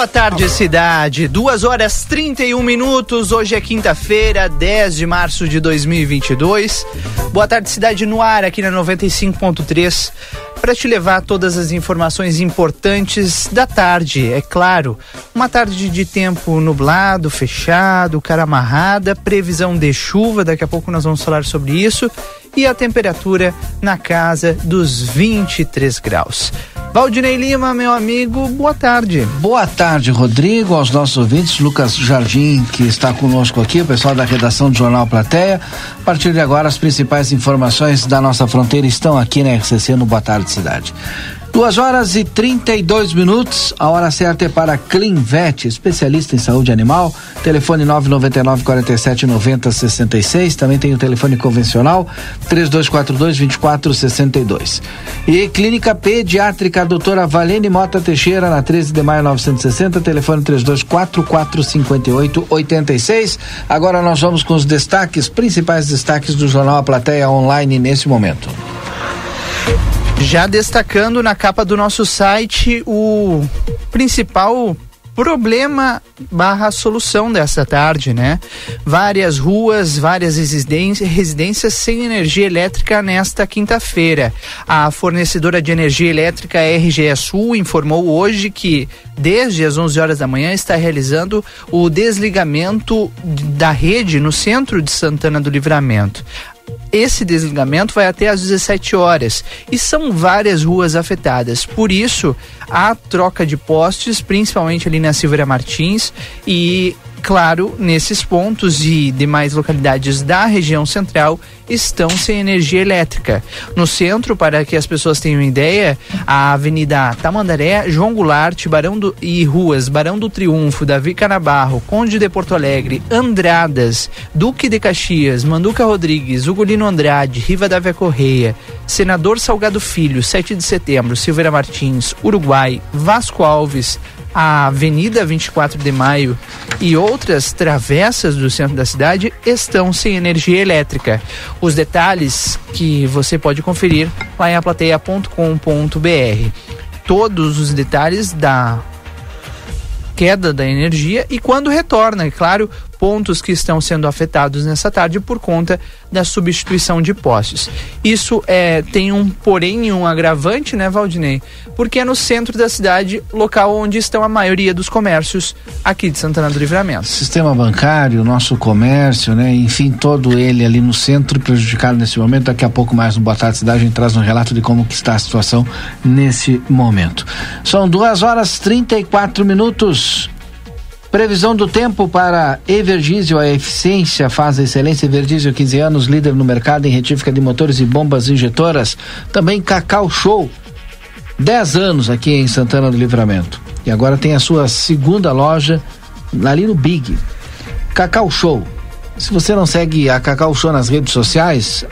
Boa tarde, cidade. Duas horas 31 minutos. Hoje é quinta-feira, 10 de março de 2022. Boa tarde, cidade no ar, aqui na 95.3, para te levar todas as informações importantes da tarde. É claro, uma tarde de tempo nublado, fechado, cara amarrada, previsão de chuva. Daqui a pouco nós vamos falar sobre isso. E a temperatura na casa dos 23 graus. Valdinei Lima, meu amigo, boa tarde. Boa tarde, Rodrigo, aos nossos ouvintes, Lucas Jardim, que está conosco aqui, o pessoal da redação do Jornal Plateia. A partir de agora, as principais informações da nossa fronteira estão aqui na RCC no Boa Tarde Cidade. Duas horas e 32 minutos. A hora certa é para Clinvet, especialista em saúde animal. Telefone 999 47 90 66. Também tem o telefone convencional 3242 2462. E Clínica Pediátrica Doutora Valene Mota Teixeira, na 13 de maio 960. Telefone 3244 58 86. Agora nós vamos com os destaques, principais destaques do Jornal A Plateia Online nesse momento. Já destacando na capa do nosso site o principal problema barra solução dessa tarde, né? Várias ruas, várias residências sem energia elétrica nesta quinta-feira. A fornecedora de energia elétrica RGE Sul informou hoje que desde as 11 horas da manhã está realizando o desligamento da rede no centro de Santana do Livramento. Esse desligamento vai até às 17 horas e são várias ruas afetadas. Por isso, há troca de postes, principalmente ali na Silveira Martins e claro, nesses pontos e demais localidades da região central estão sem energia elétrica. No centro, para que as pessoas tenham ideia, a Avenida Tamandaré, João Goulart, Barão do, e ruas Barão do Triunfo, Davi Canabarro, Conde de Porto Alegre, Andradas, Duque de Caxias, Manduca Rodrigues, Ugolino Andrade, Riva da Vé Correia, Senador Salgado Filho, 7 de setembro, Silveira Martins, Uruguai, Vasco Alves, a Avenida 24 de Maio e outras travessas do centro da cidade estão sem energia elétrica. Os detalhes que você pode conferir lá em aplateia.com.br. Todos os detalhes da queda da energia e quando retorna, é claro, pontos que estão sendo afetados nessa tarde por conta da substituição de postes. Isso é, tem um porém um agravante, né, Valdinei? Porque é no centro da cidade, local onde estão a maioria dos comércios aqui de Santana do Livramento. Sistema bancário, nosso comércio, né, enfim, todo ele ali no centro prejudicado nesse momento. Daqui a pouco mais no Boa Tarde Cidade a gente traz um relato de como está a situação nesse momento. São duas horas 34 minutos. Previsão do tempo para Evergísio, a eficiência faz a excelência. Evergísio, 15 anos, líder no mercado em retífica de motores e bombas injetoras. Também Cacau Show, 10 anos aqui em Santana do Livramento. E agora tem a sua segunda loja ali no Big. Cacau Show. Se você não segue a Cacau Show nas redes sociais,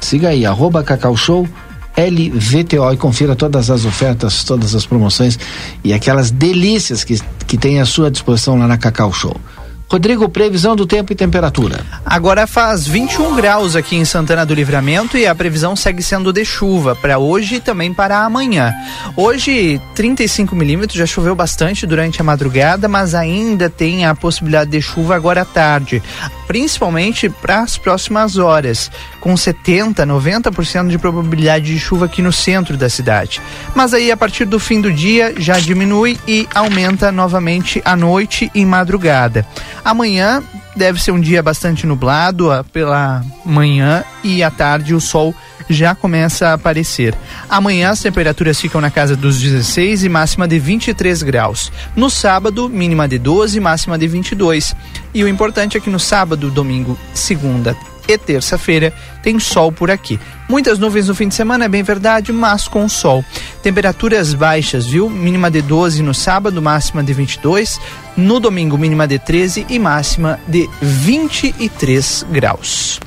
siga aí, arroba Cacau LVTO e confira todas as ofertas, todas as promoções e aquelas delícias que, que tem à sua disposição lá na Cacau Show. Rodrigo, previsão do tempo e temperatura. Agora faz 21 graus aqui em Santana do Livramento e a previsão segue sendo de chuva para hoje e também para amanhã. Hoje, 35 milímetros, já choveu bastante durante a madrugada, mas ainda tem a possibilidade de chuva agora à tarde, principalmente para as próximas horas, com 70, 90% de probabilidade de chuva aqui no centro da cidade. Mas aí, a partir do fim do dia, já diminui e aumenta novamente à noite e madrugada. Amanhã deve ser um dia bastante nublado pela manhã e à tarde o sol já começa a aparecer. Amanhã as temperaturas ficam na casa dos 16 e máxima de 23 graus. No sábado, mínima de 12 e máxima de 22. E o importante é que no sábado, domingo, segunda e terça-feira tem sol por aqui. Muitas nuvens no fim de semana, é bem verdade, mas com sol. Temperaturas baixas, viu? Mínima de 12 no sábado, máxima de 22. No domingo, mínima de 13 e máxima de 23 graus.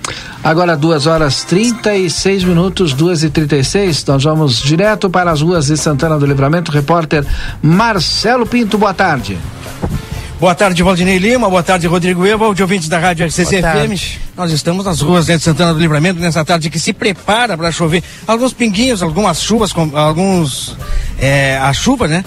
Agora, 2 horas 36 minutos, 2 e 36 Nós vamos direto para as ruas de Santana do Livramento. Repórter Marcelo Pinto, boa tarde. Boa tarde, Valdinei Lima. Boa tarde, Rodrigo Eva, de ouvintes da Rádio RCC-FM. Nós estamos nas ruas de Santana do Livramento nessa tarde que se prepara para chover. Alguns pinguinhos, algumas chuvas, alguns. É, a chuva, né?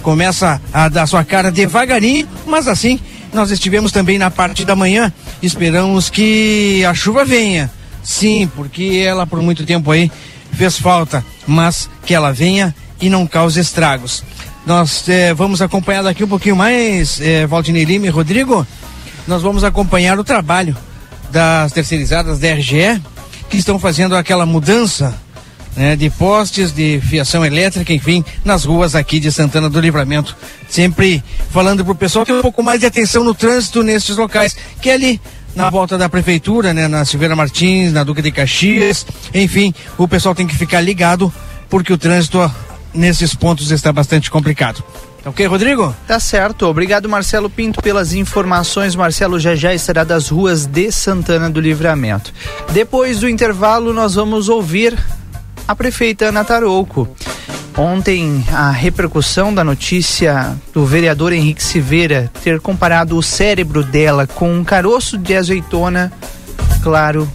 começa a dar sua cara devagarinho, mas assim nós estivemos também na parte da manhã. Esperamos que a chuva venha. Sim, porque ela por muito tempo aí fez falta, mas que ela venha e não cause estragos. Nós eh, vamos acompanhar daqui um pouquinho mais, eh, Valdinei Lima e Rodrigo. Nós vamos acompanhar o trabalho das terceirizadas da RGE, que estão fazendo aquela mudança né, de postes de fiação elétrica, enfim, nas ruas aqui de Santana do Livramento. Sempre falando para o pessoal ter um pouco mais de atenção no trânsito nesses locais, que é ali na volta da prefeitura, né, na Silveira Martins, na Duca de Caxias, enfim, o pessoal tem que ficar ligado porque o trânsito nesses pontos está bastante complicado. Tá ok, Rodrigo? Tá certo. Obrigado, Marcelo Pinto, pelas informações. Marcelo já já estará das ruas de Santana do Livramento. Depois do intervalo, nós vamos ouvir a prefeita Ana Tarouco. Ontem, a repercussão da notícia do vereador Henrique Silveira ter comparado o cérebro dela com um caroço de azeitona, claro,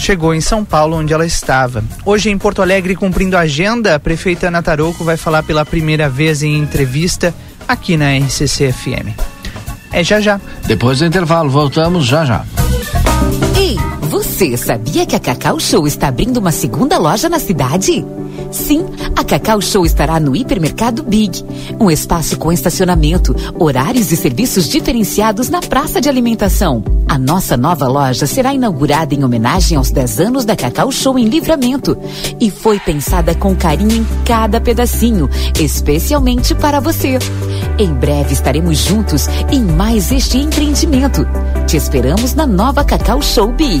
chegou em São Paulo, onde ela estava. Hoje, em Porto Alegre, cumprindo a agenda, a prefeita Ana Tarouco vai falar pela primeira vez em entrevista aqui na RCC-FM. É já já. Depois do intervalo, voltamos já já. Ei, você sabia que a Cacau Show está abrindo uma segunda loja na cidade? Sim, a Cacau Show estará no Hipermercado Big, um espaço com estacionamento, horários e serviços diferenciados na praça de alimentação. A nossa nova loja será inaugurada em homenagem aos 10 anos da Cacau Show em Livramento e foi pensada com carinho em cada pedacinho, especialmente para você. Em breve estaremos juntos em mais este empreendimento. Te esperamos na nova Cacau Show Big.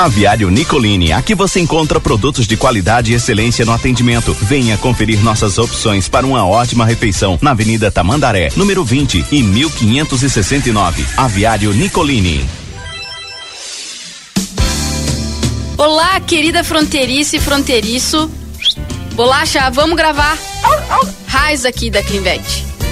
Aviário Nicolini, aqui você encontra produtos de qualidade e excelência no atendimento. Venha conferir nossas opções para uma ótima refeição na Avenida Tamandaré, número 20 e 1569. Aviário Nicolini. Olá, querida fronteiriça e fronteiriço. Bolacha, vamos gravar. Raiz aqui da Clinvet.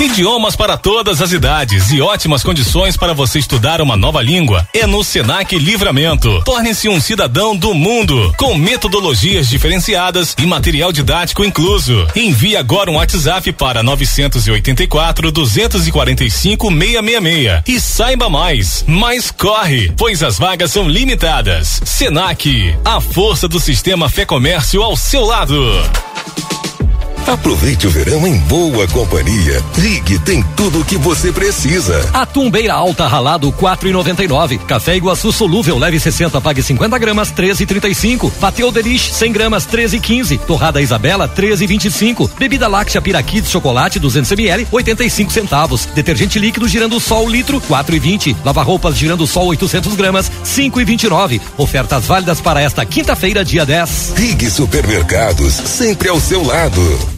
Idiomas para todas as idades e ótimas condições para você estudar uma nova língua. É no Senac Livramento. Torne-se um cidadão do mundo, com metodologias diferenciadas e material didático incluso. Envie agora um WhatsApp para 984 245 666 e saiba mais. Mas corre, pois as vagas são limitadas. Senac, a força do sistema Fé Comércio ao seu lado. Aproveite o verão em boa companhia. Rig tem tudo o que você precisa. Atum beira alta ralado 4,99. Café Iguaçu solúvel leve 60 pague 50 gramas 13,35. Pateu Delish 100 gramas 13,15. Torrada Isabela 13,25. Bebida láctea Piraquid chocolate 200 ml 85 centavos. Detergente líquido girando sol litro 4,20. Lava roupas girando sol 800 gramas 5,29. Ofertas válidas para esta quinta-feira dia 10. Rig Supermercados sempre ao seu lado.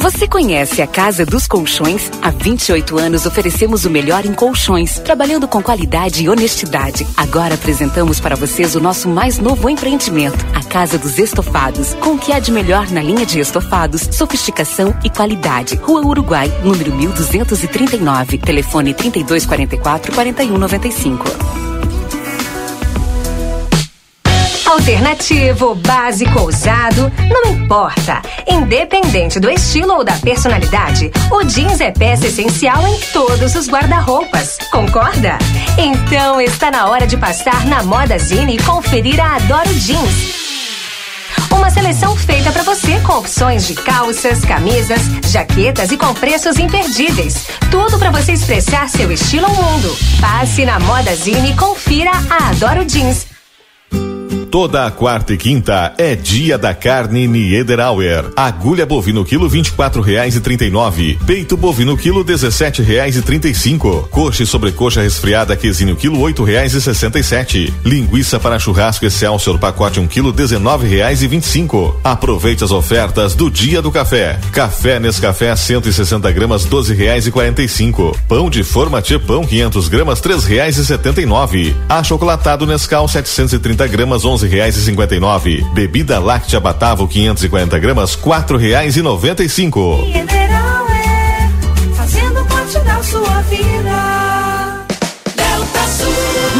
Você conhece a Casa dos Colchões? Há 28 anos oferecemos o melhor em colchões, trabalhando com qualidade e honestidade. Agora apresentamos para vocês o nosso mais novo empreendimento, a Casa dos Estofados, com o que há de melhor na linha de estofados, sofisticação e qualidade. Rua Uruguai, número 1239, telefone 3244 4195. Alternativo, básico, ousado, não importa. Independente do estilo ou da personalidade, o jeans é peça essencial em todos os guarda-roupas. Concorda? Então está na hora de passar na Moda Zine e conferir a Adoro Jeans. Uma seleção feita para você com opções de calças, camisas, jaquetas e com preços imperdíveis. Tudo para você expressar seu estilo ao mundo. Passe na Moda Zine e confira a Adoro Jeans. Toda a quarta e quinta é dia da carne Niederauer. Agulha bovino quilo vinte e quatro reais e trinta e nove. Peito bovino quilo dezessete reais e trinta e cinco. Coxa e sobrecoxa resfriada quesinho quilo oito reais e sessenta e sete. Linguiça para churrasco Excelsior pacote um quilo dezenove reais e vinte e cinco. Aproveite as ofertas do dia do café. Café Nescafé 160 gramas doze reais e quarenta e cinco. Pão de forma pão 500 gramas três reais e setenta e nove. Achocolatado Nescau 730 gramas onze reais e cinquenta e nove. Bebida láctea Batavo 540 gramas quatro reais e noventa e cinco.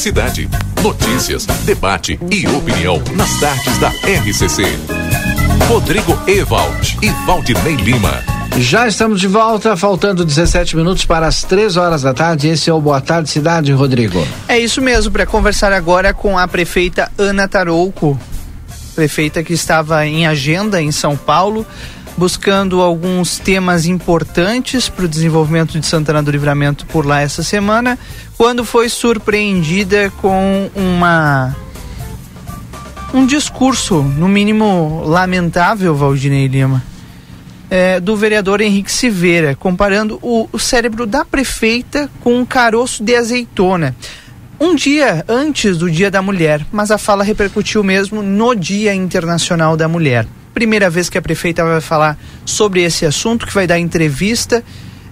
Cidade. Notícias, debate e opinião nas tardes da RCC. Rodrigo Ewald e Valdinei Lima. Já estamos de volta, faltando 17 minutos para as 3 horas da tarde. Esse é o Boa Tarde Cidade, Rodrigo. É isso mesmo, para conversar agora com a prefeita Ana Tarouco, prefeita que estava em agenda em São Paulo, buscando alguns temas importantes para o desenvolvimento de Santana do Livramento por lá essa semana, quando foi surpreendida com uma um discurso, no mínimo lamentável, Valdinei Lima, é, do vereador Henrique Silveira, comparando o, o cérebro da prefeita com um caroço de azeitona. Um dia antes do Dia da Mulher, mas a fala repercutiu mesmo no Dia Internacional da Mulher. Primeira vez que a prefeita vai falar sobre esse assunto, que vai dar entrevista.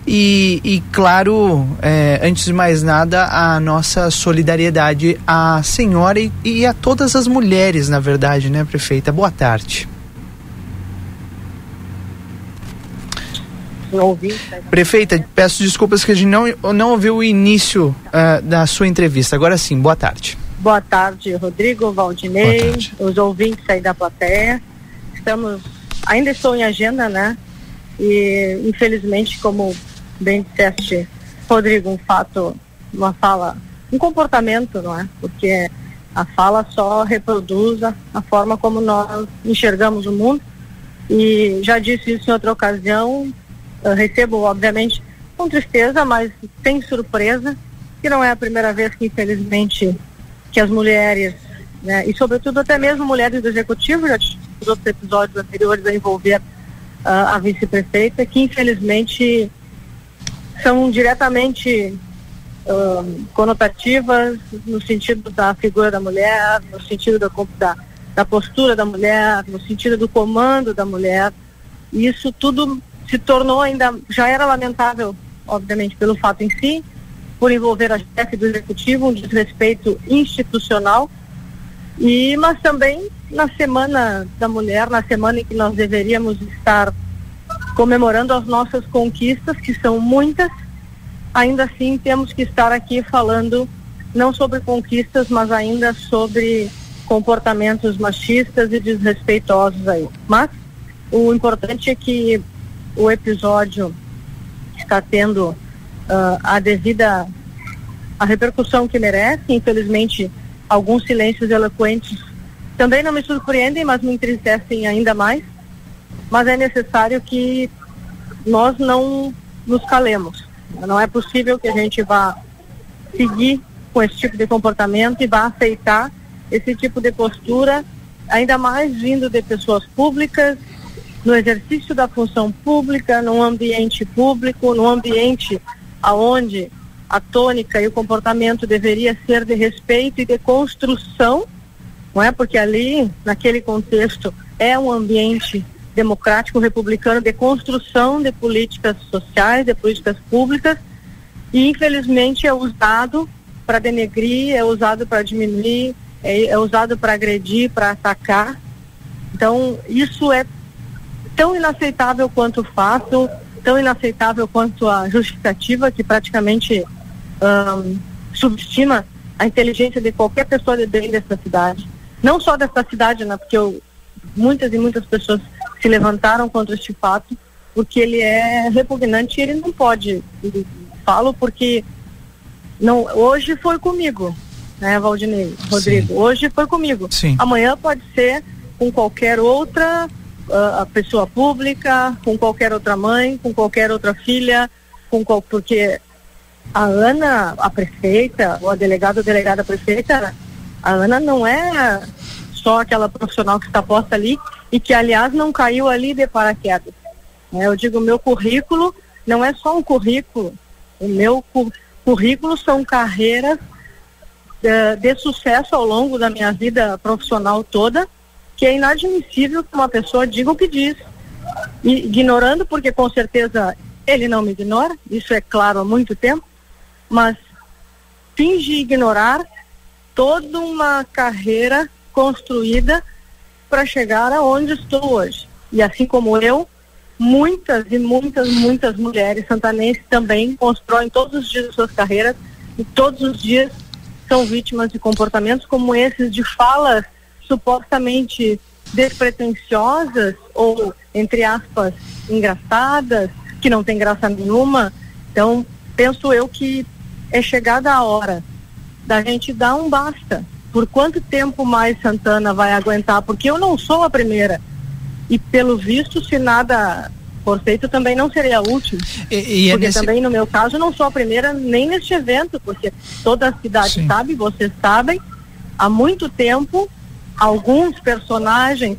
E, e claro, é, antes de mais nada, a nossa solidariedade à senhora e, e a todas as mulheres, na verdade, né, prefeita? Boa tarde. Prefeita, peço desculpas que a gente não, não ouviu o início ah, da sua entrevista. Agora sim, boa tarde. Boa tarde, Rodrigo, Valdinei, tarde. os ouvintes aí da plateia. Estamos, ainda estou em agenda, né? E infelizmente, como bem disseste, Rodrigo, um fato, uma fala, um comportamento, não é? Porque a fala só reproduz a, a forma como nós enxergamos o mundo. E já disse isso em outra ocasião, eu recebo, obviamente, com tristeza, mas sem surpresa, que não é a primeira vez que, infelizmente, que as mulheres, né, e sobretudo até mesmo mulheres do executivo, já tivemos outros episódios anteriores a envolver ah, a vice-prefeita, que infelizmente são diretamente ah, conotativas no sentido da figura da mulher, no sentido da, da, da postura da mulher, no sentido do comando da mulher. E isso tudo se tornou ainda, já era lamentável, obviamente, pelo fato em si, por envolver a chefe do executivo, um desrespeito institucional, e mas também na semana da mulher, na semana em que nós deveríamos estar comemorando as nossas conquistas, que são muitas, ainda assim temos que estar aqui falando não sobre conquistas, mas ainda sobre comportamentos machistas e desrespeitosos aí. Mas o importante é que o episódio está tendo ah, a devida a repercussão que merece. Infelizmente, alguns silêncios eloquentes também não me surpreendem, mas me entristecem ainda mais. mas é necessário que nós não nos calemos. Não é possível que a gente vá seguir com esse tipo de comportamento e vá aceitar esse tipo de postura, ainda mais vindo de pessoas públicas, no exercício da função pública, num ambiente público, num ambiente aonde a tônica e o comportamento deveria ser de respeito e de construção, não é? Porque ali, naquele contexto, é um ambiente democrático republicano de construção de políticas sociais, de políticas públicas, e infelizmente é usado para denegrir, é usado para diminuir, é, é usado para agredir, para atacar. Então, isso é tão inaceitável quanto o fato, tão inaceitável quanto a justificativa que praticamente subestima a inteligência de qualquer pessoa de bem dessa cidade. Não só dessa cidade, né, porque eu, muitas e muitas pessoas se levantaram contra este fato, porque ele é repugnante e ele não pode. Ele, falo porque não, hoje foi comigo, né, Valdinei, Rodrigo? Sim. Hoje foi comigo. Sim. Amanhã pode ser com qualquer outra uh, pessoa pública, com qualquer outra mãe, com qualquer outra filha, com qual, porque a Ana, a prefeita, ou a delegada ou delegada prefeita, a Ana não é só aquela profissional que está posta ali e que, aliás, não caiu ali de paraquedas. né? Eu digo, meu currículo não é só um currículo, o meu cu- currículo são carreiras eh, de sucesso ao longo da minha vida profissional toda, que é inadmissível que uma pessoa diga o que diz. Ignorando, porque com certeza ele não me ignora, isso é claro há muito tempo, mas finge ignorar toda uma carreira construída para chegar aonde estou hoje. E assim como eu, muitas e muitas, muitas mulheres santanenses também constroem todos os dias as suas carreiras e todos os dias são vítimas de comportamentos como esses de falas supostamente despretensiosas ou, entre aspas, engraçadas, que não tem graça nenhuma. Então, penso eu que é chegada a hora da gente dar um basta. Por quanto tempo mais Santana vai aguentar? Porque eu não sou a primeira. E pelo visto, se nada for feito, também não seria a última. E, e é porque nesse- também, no meu caso, não sou a primeira nem neste evento, porque toda a cidade sabe, vocês sabem, há muito tempo, alguns personagens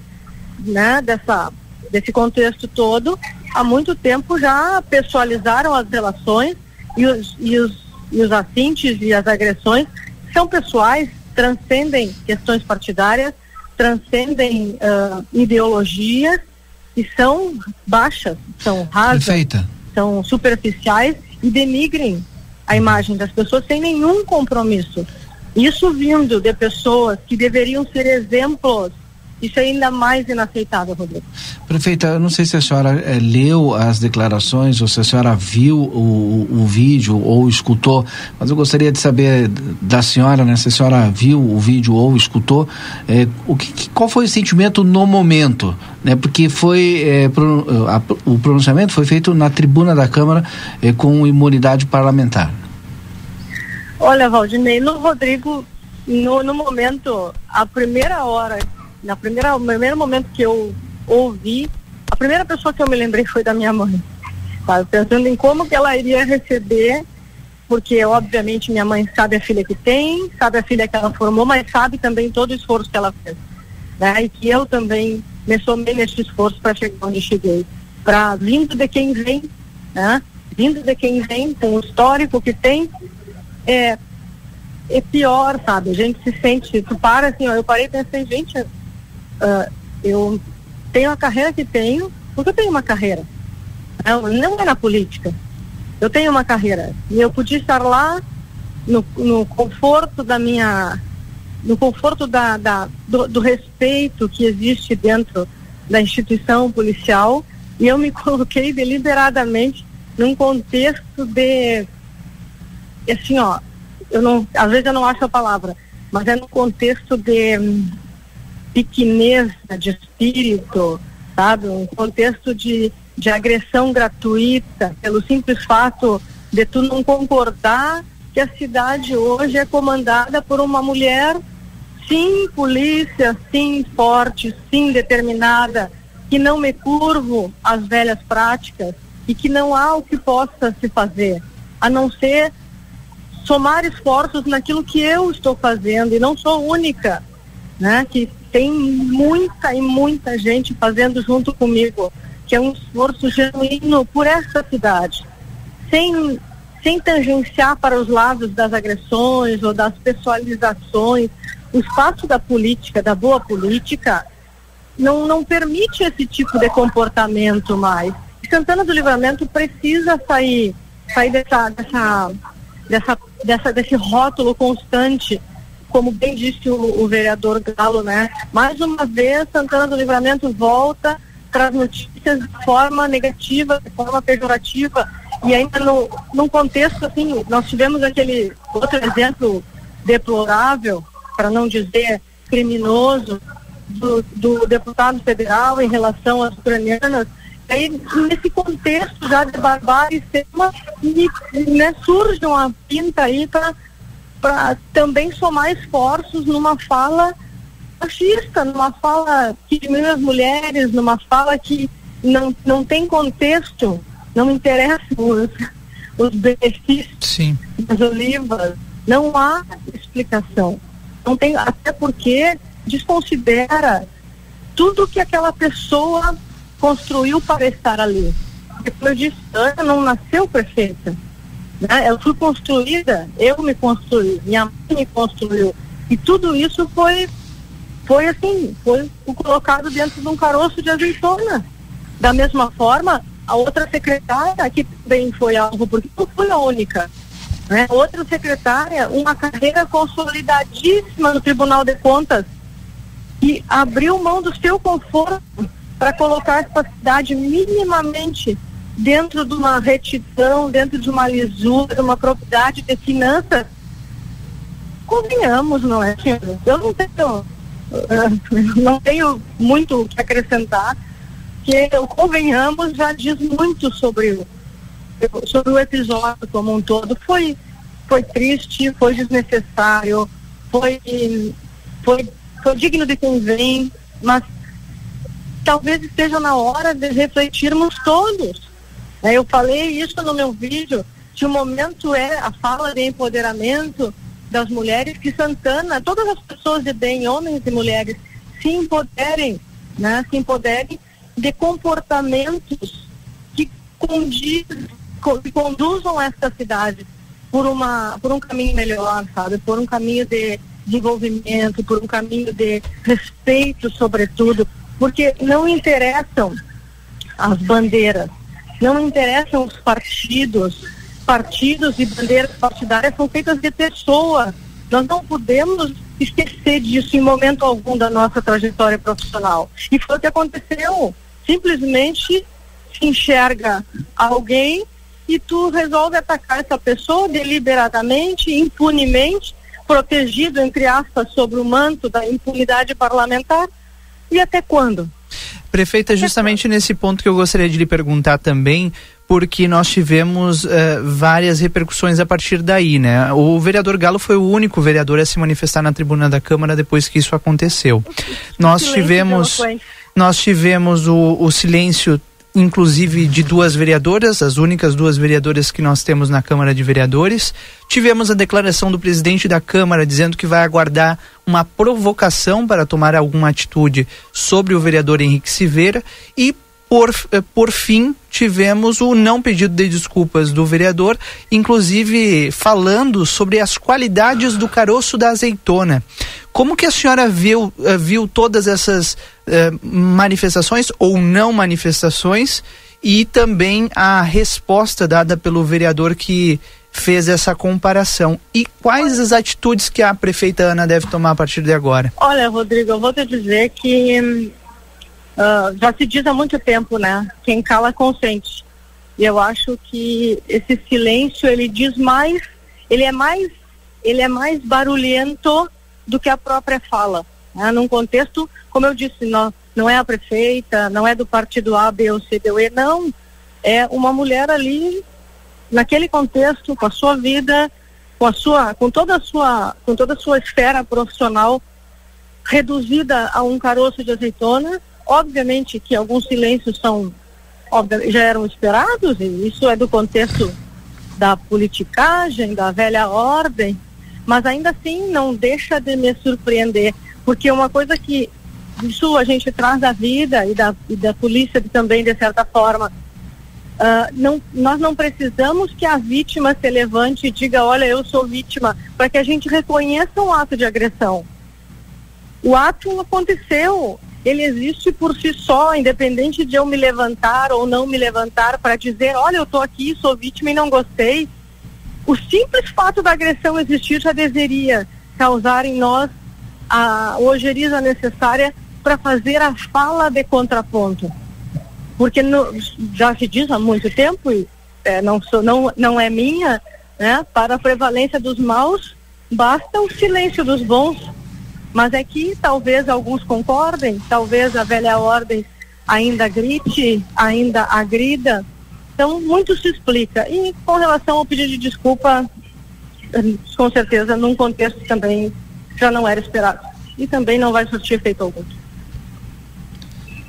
né, dessa, desse contexto todo, há muito tempo já pessoalizaram as relações e os, e os, e os assintes e as agressões são pessoais, transcendem questões partidárias, transcendem ah, ideologias e são baixas, são rasas, Perfeita. são superficiais e denigrem a imagem das pessoas sem nenhum compromisso. Isso vindo de pessoas que deveriam ser exemplos, isso é ainda mais inaceitável, Rodrigo. Prefeita, eu não sei se a senhora eh, leu as declarações ou se a senhora viu o, o vídeo ou escutou, mas eu gostaria de saber da senhora, né, se a senhora viu o vídeo ou escutou, eh, o que, qual foi o sentimento no momento, né? Porque foi eh, pro- a- o pronunciamento foi feito na tribuna da Câmara com imunidade parlamentar. Olha, Valdinei, no Rodrigo, no, no momento, a primeira hora, na primeira, no primeiro momento que eu ouvi, a primeira pessoa que eu me lembrei foi da minha mãe. Sabe? Pensando em como que ela iria receber, porque obviamente minha mãe sabe a filha que tem, sabe a filha que ela formou, mas sabe também todo o esforço que ela fez. Né? E que eu também me somei nesse esforço para chegar onde cheguei. Para vindo de quem vem, né? Vindo de quem vem, com o histórico que tem, é, é pior, sabe? A gente se sente, tu para assim, ó, eu parei e pensei, gente, ah, eu tenho a carreira que tenho, porque eu tenho uma carreira. Não, não é na política. Eu tenho uma carreira. E eu podia estar lá no, no conforto da minha. no conforto da, da- do, do respeito que existe dentro da instituição policial. E eu me coloquei deliberadamente num contexto de assim, ó, eu não, às vezes eu não acho a palavra, mas é no contexto de pequenez de espírito, sabe? Um contexto de, de agressão gratuita, pelo simples fato de tu não concordar que a cidade hoje é comandada por uma mulher, sim, polícia, sim, forte, sim, determinada, que não me curvo às velhas práticas e que não há o que possa se fazer, a não ser somar esforços naquilo que eu estou fazendo e não sou única, né? Que tem muita e muita gente fazendo junto comigo, que é um esforço genuíno por essa cidade, sem sem tangenciar para os lados das agressões ou das pessoalizações. O espaço da política, da boa política, não, não permite esse tipo de comportamento mais. Santana do Livramento precisa sair, sair dessa, dessa, dessa, dessa, desse rótulo constante, como bem disse o, o vereador Galo, né? Mais uma vez, Santana do Livramento volta, traz notícias de forma negativa, de forma pejorativa, e ainda no, num contexto assim, nós tivemos aquele outro exemplo deplorável, para não dizer criminoso, do, do deputado federal em relação às ucranianas, aí nesse contexto já de barbárie extrema, né, surge uma pinta aí para também somar esforços numa fala machista, numa fala que diminui as mulheres, numa fala que não, não tem contexto, não me interessam os, os benefícios Sim. das olivas, não há explicação. Não tem, até porque desconsidera tudo que aquela pessoa construiu para estar ali. Eu disse, Ana não nasceu perfeita. Né? Ela foi construída, eu me construí, minha mãe me construiu. E tudo isso foi, foi assim, foi colocado dentro de um caroço de azeitona. Da mesma forma, a outra secretária, que também foi alvo, porque não foi a única, né? Outra secretária, uma carreira consolidadíssima no Tribunal de Contas, que abriu mão do seu conforto para colocar essa cidade minimamente dentro de uma retidão, dentro de uma lisura, de uma propriedade de finanças. Convenhamos, não é? Eu não tenho, não tenho muito o que acrescentar, que o convenhamos já diz muito sobre o, sobre o episódio como um todo. Foi, foi triste, foi desnecessário, foi, foi foi digno de quem vem, mas talvez esteja na hora de refletirmos todos. É, eu falei isso no meu vídeo, que o momento é a fala de empoderamento das mulheres, que Santana, todas as pessoas de bem, homens e mulheres, se empoderem, né, se empoderem de comportamentos que, condiz, que conduzam esta cidade por, uma, por um caminho melhor, sabe? Por um caminho de desenvolvimento, por um caminho de respeito, sobretudo, porque não interessam as bandeiras, não interessam os partidos. Partidos e bandeiras partidárias são feitas de pessoas. Nós não podemos esquecer disso em momento algum da nossa trajetória profissional. E foi o que aconteceu. Simplesmente se enxerga alguém e tu resolve atacar essa pessoa deliberadamente, impunemente, protegido, entre aspas, sobre o manto da impunidade parlamentar? E até quando? Prefeita, justamente nesse ponto que eu gostaria de lhe perguntar também, porque nós tivemos uh, várias repercussões a partir daí, né? O vereador Galo foi o único vereador a se manifestar na tribuna da Câmara depois que isso aconteceu. Nós tivemos, nós tivemos o, o silêncio inclusive de duas vereadoras, as únicas duas vereadoras que nós temos na Câmara de Vereadores. Tivemos a declaração do presidente da Câmara dizendo que vai aguardar uma provocação para tomar alguma atitude sobre o vereador Henrique Silveira e por, eh, por fim, tivemos o não pedido de desculpas do vereador, inclusive falando sobre as qualidades do caroço da azeitona. Como que a senhora viu, uh, viu todas essas uh, manifestações ou não manifestações e também a resposta dada pelo vereador que fez essa comparação? E quais as atitudes que a prefeita Ana deve tomar a partir de agora? Olha, Rodrigo, eu vou te dizer que Uh, já se diz há muito tempo, né? Quem cala consente. E eu acho que esse silêncio ele diz mais, ele é mais, ele é mais barulhento do que a própria fala. Né? Num contexto, como eu disse, não, não é a prefeita, não é do partido A, B ou C, D ou E, não. É uma mulher ali naquele contexto, com a sua vida, com a sua, com toda a sua, com toda a sua esfera profissional reduzida a um caroço de azeitona obviamente que alguns silêncios são já eram esperados, e isso é do contexto da politicagem, da velha ordem, mas ainda assim não deixa de me surpreender, porque uma coisa que isso a gente traz da vida e da, e da polícia também, de certa forma, ah, não, nós não precisamos que a vítima se levante e diga, olha, eu sou vítima, para que a gente reconheça um ato de agressão. O ato aconteceu, ele existe por si só, independente de eu me levantar ou não me levantar para dizer, olha, eu estou aqui, sou vítima e não gostei. O simples fato da agressão existir já deveria causar em nós a ojeriza necessária para fazer a fala de contraponto. Porque no- já se diz há muito tempo, e é, não, sou, não, não é minha, né? para a prevalência dos maus, basta o silêncio dos bons. Mas é que talvez alguns concordem, talvez a velha ordem ainda grite, ainda agrida. Então, muito se explica. E com relação ao pedido de desculpa, com certeza, num contexto também já não era esperado. E também não vai surtir efeito algum.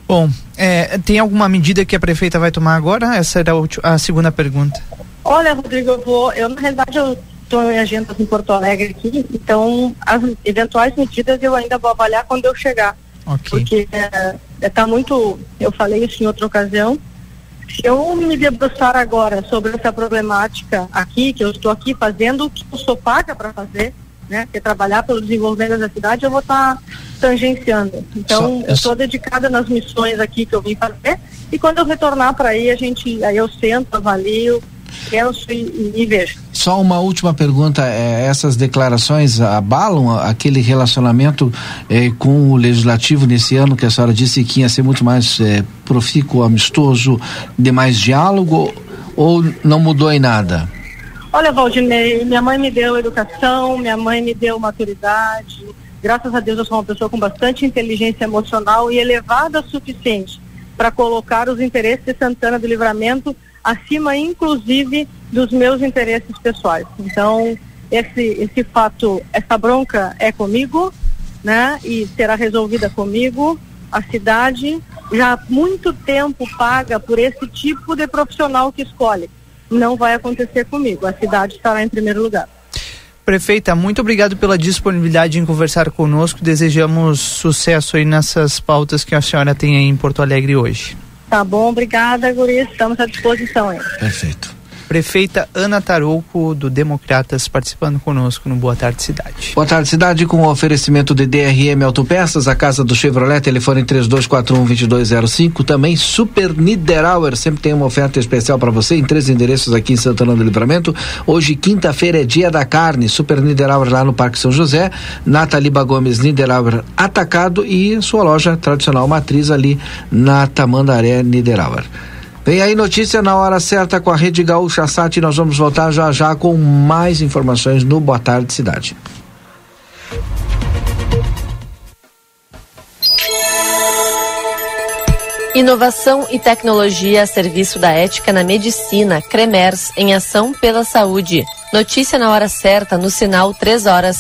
Bom, é, tem alguma medida que a prefeita vai tomar agora? Essa era a, ulti- a segunda pergunta. Olha, Rodrigo, eu vou. Eu, na realidade, eu estou em agendas em Porto Alegre aqui, então as eventuais medidas eu ainda vou avaliar quando eu chegar. Porque está muito. Eu falei isso em outra ocasião. Se eu me debruçar agora sobre essa problemática aqui, que eu estou aqui fazendo o que eu sou paga para fazer, né? Que é trabalhar pelo desenvolvimento da cidade, eu vou estar tangenciando. Então, Só- eu estou dedicada nas missões aqui que eu vim fazer. E quando eu retornar para aí, a gente, aí eu sento, avalio, e, e vejo. Só uma última pergunta: eh, essas declarações abalam aquele relacionamento eh, com o legislativo nesse ano que a senhora disse que ia ser muito mais eh, profícuo, amistoso, de mais diálogo, ou não mudou em nada? Olha, Valdinei, minha mãe me deu educação, minha mãe me deu maturidade. Graças a Deus eu sou uma pessoa com bastante inteligência emocional e elevada o suficiente para colocar os interesses de Santana do Livramento acima, inclusive, dos meus interesses pessoais. Então, esse, esse fato, essa bronca é comigo, né? E será resolvida comigo. A cidade já há muito tempo paga por esse tipo de profissional que escolhe. Não vai acontecer comigo. A cidade estará em primeiro lugar. Prefeita, muito obrigado pela disponibilidade em conversar conosco. Desejamos sucesso aí nessas pautas que a senhora tem aí em Porto Alegre hoje. Tá bom, obrigada, Guris. Estamos à disposição aí. Perfeito. Prefeita Ana Tarouco, do Democratas, participando conosco no Boa Tarde Cidade. Boa tarde, cidade, com o oferecimento de DRM Autopeças, a casa do Chevrolet, telefone 3241-2205. Também Super Niederauer, sempre tem uma oferta especial para você em três endereços aqui em Santana do Livramento. Hoje, quinta-feira, é dia da carne. Super Niederauer lá no Parque São José. Nataliba Gomes Niederauer Atacado e sua loja tradicional matriz ali na Tamandaré Niederauer. Vem aí notícia na hora certa com a Rede Gaúcha Sat. Nós vamos voltar já já com mais informações no Boa Tarde Cidade. Inovação e tecnologia a serviço da ética na medicina. Cremers, em ação pela saúde. Notícia na hora certa, no sinal 3 horas.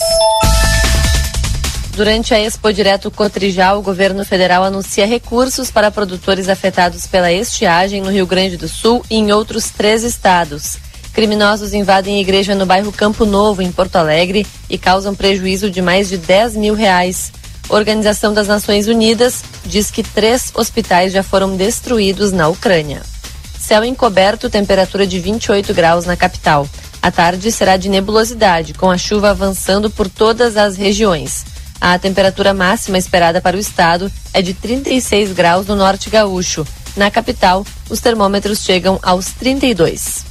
Durante a Expo Direto Cotrijal, o governo federal anuncia recursos para produtores afetados pela estiagem no Rio Grande do Sul e em outros três estados. Criminosos invadem igreja no bairro Campo Novo, em Porto Alegre, e causam prejuízo de mais de 10 mil reais. Organização das Nações Unidas diz que três hospitais já foram destruídos na Ucrânia. Céu encoberto, temperatura de 28 graus na capital. A tarde será de nebulosidade, com a chuva avançando por todas as regiões. A temperatura máxima esperada para o estado é de 36 graus no norte gaúcho. Na capital, os termômetros chegam aos 32.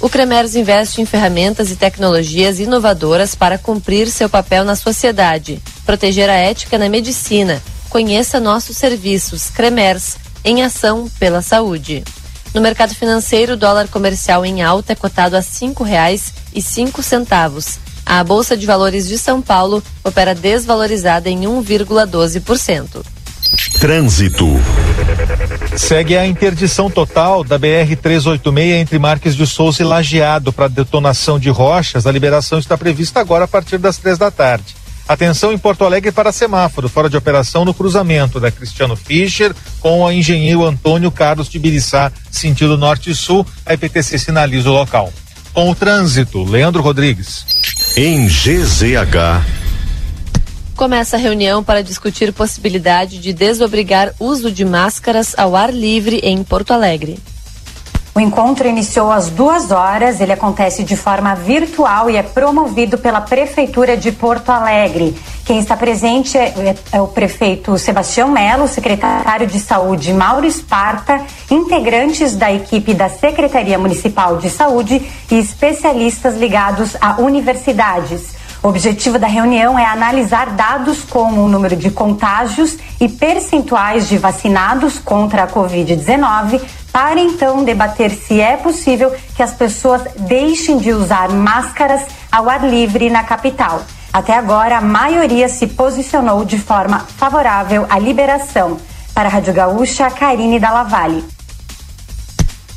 O Cremers investe em ferramentas e tecnologias inovadoras para cumprir seu papel na sociedade, proteger a ética na medicina. Conheça nossos serviços Cremers em ação pela saúde. No mercado financeiro, o dólar comercial em alta é cotado a R$ 5,05. A Bolsa de Valores de São Paulo opera desvalorizada em 1,12%. Trânsito. Segue a interdição total da BR-386 entre Marques de Souza e Lajeado para detonação de rochas. A liberação está prevista agora a partir das três da tarde. Atenção em Porto Alegre para semáforo, fora de operação no cruzamento da Cristiano Fischer com a engenheiro Antônio Carlos de Biriçá, sentido norte e sul. A IPTC sinaliza o local. Com o trânsito, Leandro Rodrigues. Em GZH. Começa a reunião para discutir possibilidade de desobrigar uso de máscaras ao ar livre em Porto Alegre. O encontro iniciou às duas horas. Ele acontece de forma virtual e é promovido pela Prefeitura de Porto Alegre. Quem está presente é, é, é o prefeito Sebastião Melo, secretário de Saúde Mauro Esparta, integrantes da equipe da Secretaria Municipal de Saúde e especialistas ligados a universidades. O objetivo da reunião é analisar dados como o número de contágios e percentuais de vacinados contra a Covid-19, para então debater se é possível que as pessoas deixem de usar máscaras ao ar livre na capital. Até agora, a maioria se posicionou de forma favorável à liberação. Para a Rádio Gaúcha, Karine Dallavalle.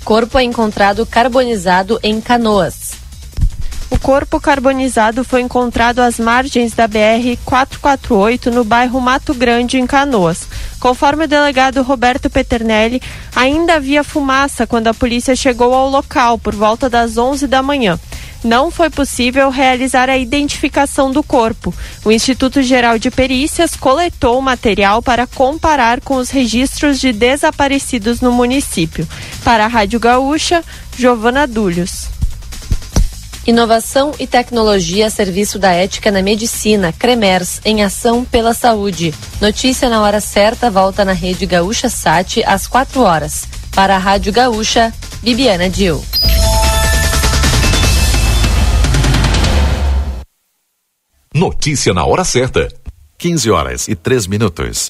Corpo é encontrado carbonizado em Canoas. O corpo carbonizado foi encontrado às margens da BR 448 no bairro Mato Grande, em Canoas. Conforme o delegado Roberto Peternelli, ainda havia fumaça quando a polícia chegou ao local por volta das 11 da manhã. Não foi possível realizar a identificação do corpo. O Instituto Geral de Perícias coletou o material para comparar com os registros de desaparecidos no município. Para a Rádio Gaúcha, Giovana Dúlios. Inovação e tecnologia a serviço da ética na medicina, Cremers, em ação pela saúde. Notícia na hora certa volta na rede Gaúcha Sat às 4 horas. Para a Rádio Gaúcha, Bibiana Dil. Notícia na hora certa. 15 horas e 3 minutos.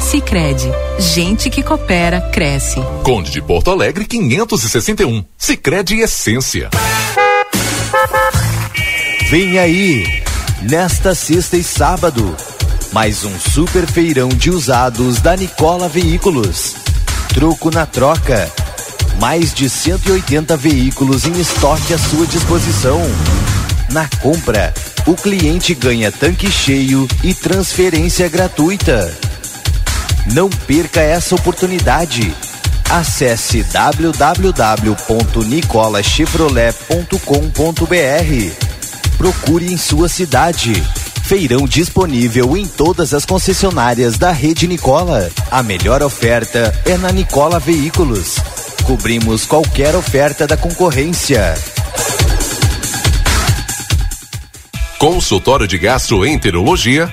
Sicredi, gente que coopera cresce. Conde de Porto Alegre 561. Sicredi Essência. Vem aí, nesta sexta e sábado, mais um super feirão de usados da Nicola Veículos. Troco na troca. Mais de 180 veículos em estoque à sua disposição. Na compra, o cliente ganha tanque cheio e transferência gratuita. Não perca essa oportunidade. Acesse www.nicolachevrolet.com.br. Procure em sua cidade. Feirão disponível em todas as concessionárias da rede Nicola. A melhor oferta é na Nicola Veículos. Cobrimos qualquer oferta da concorrência. Consultório de Gastroenterologia,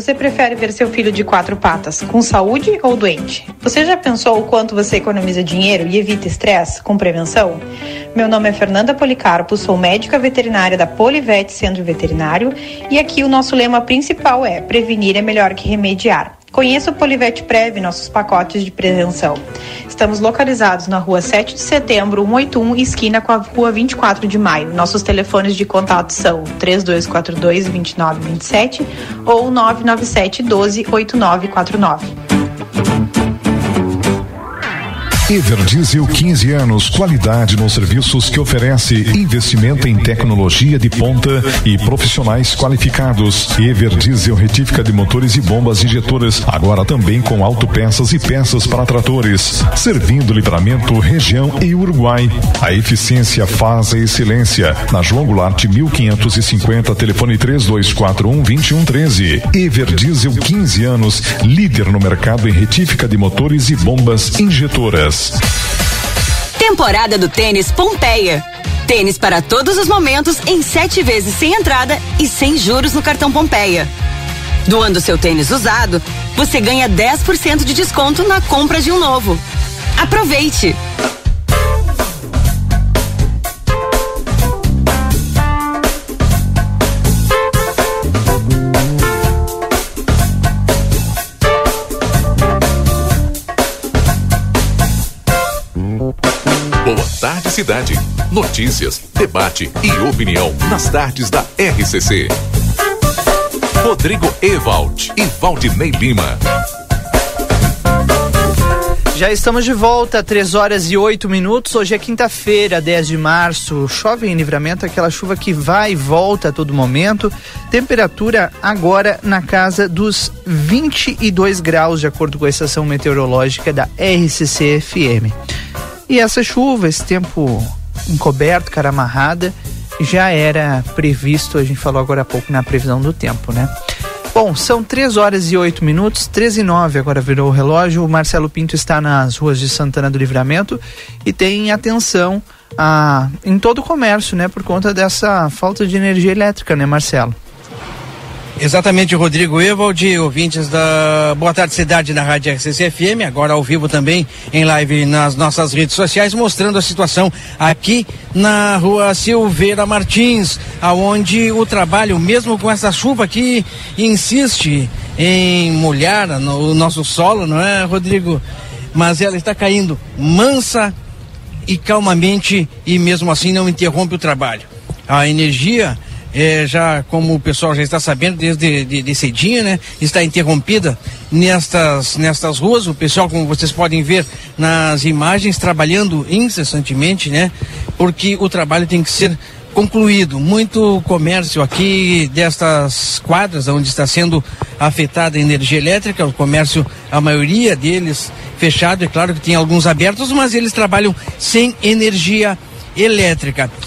Você prefere ver seu filho de quatro patas com saúde ou doente? Você já pensou o quanto você economiza dinheiro e evita estresse com prevenção? Meu nome é Fernanda Policarpo, sou médica veterinária da Polivete Centro Veterinário e aqui o nosso lema principal é: prevenir é melhor que remediar. Conheça o Polivete Prev, nossos pacotes de prevenção. Estamos localizados na rua 7 de setembro, 181, esquina com a rua 24 de maio. Nossos telefones de contato são 3242-2927 ou 997 12 8949. Everdiesel 15 anos, qualidade nos serviços que oferece, investimento em tecnologia de ponta e profissionais qualificados. Everdiesel retífica de motores e bombas injetoras, agora também com autopeças e peças para tratores, servindo livramento, região e Uruguai. A eficiência faz a excelência. Na João Goulart 1550, telefone 3241 2113. Everdiesel 15 anos, líder no mercado em retífica de motores e bombas injetoras. Temporada do tênis Pompeia. Tênis para todos os momentos em sete vezes sem entrada e sem juros no cartão Pompeia. Doando seu tênis usado, você ganha 10% de desconto na compra de um novo. Aproveite! Tarde, cidade. Notícias, debate e opinião nas tardes da RCC. Rodrigo Ewald e Valdinei Lima. Já estamos de volta, 3 horas e 8 minutos. Hoje é quinta-feira, 10 de março. Chove em livramento, aquela chuva que vai e volta a todo momento. Temperatura agora na casa dos 22 graus, de acordo com a estação meteorológica da RCC FM. E essa chuva, esse tempo encoberto, cara amarrada, já era previsto, a gente falou agora há pouco na previsão do tempo, né? Bom, são 3 horas e 8 minutos, 13 e 9 agora virou o relógio. O Marcelo Pinto está nas ruas de Santana do Livramento e tem atenção a, em todo o comércio, né? Por conta dessa falta de energia elétrica, né, Marcelo? Exatamente, Rodrigo Evald, ouvintes da Boa Tarde Cidade na Rádio RCC FM, agora ao vivo também em live nas nossas redes sociais, mostrando a situação aqui na rua Silveira Martins, aonde o trabalho, mesmo com essa chuva que insiste em molhar no, o nosso solo, não é, Rodrigo? Mas ela está caindo mansa e calmamente e mesmo assim não interrompe o trabalho. A energia é, já como o pessoal já está sabendo desde de, de cedinho, né, está interrompida nestas nestas ruas. O pessoal, como vocês podem ver nas imagens, trabalhando incessantemente, né, porque o trabalho tem que ser concluído. Muito comércio aqui destas quadras onde está sendo afetada a energia elétrica, o comércio, a maioria deles fechado, é claro que tem alguns abertos, mas eles trabalham sem energia elétrica.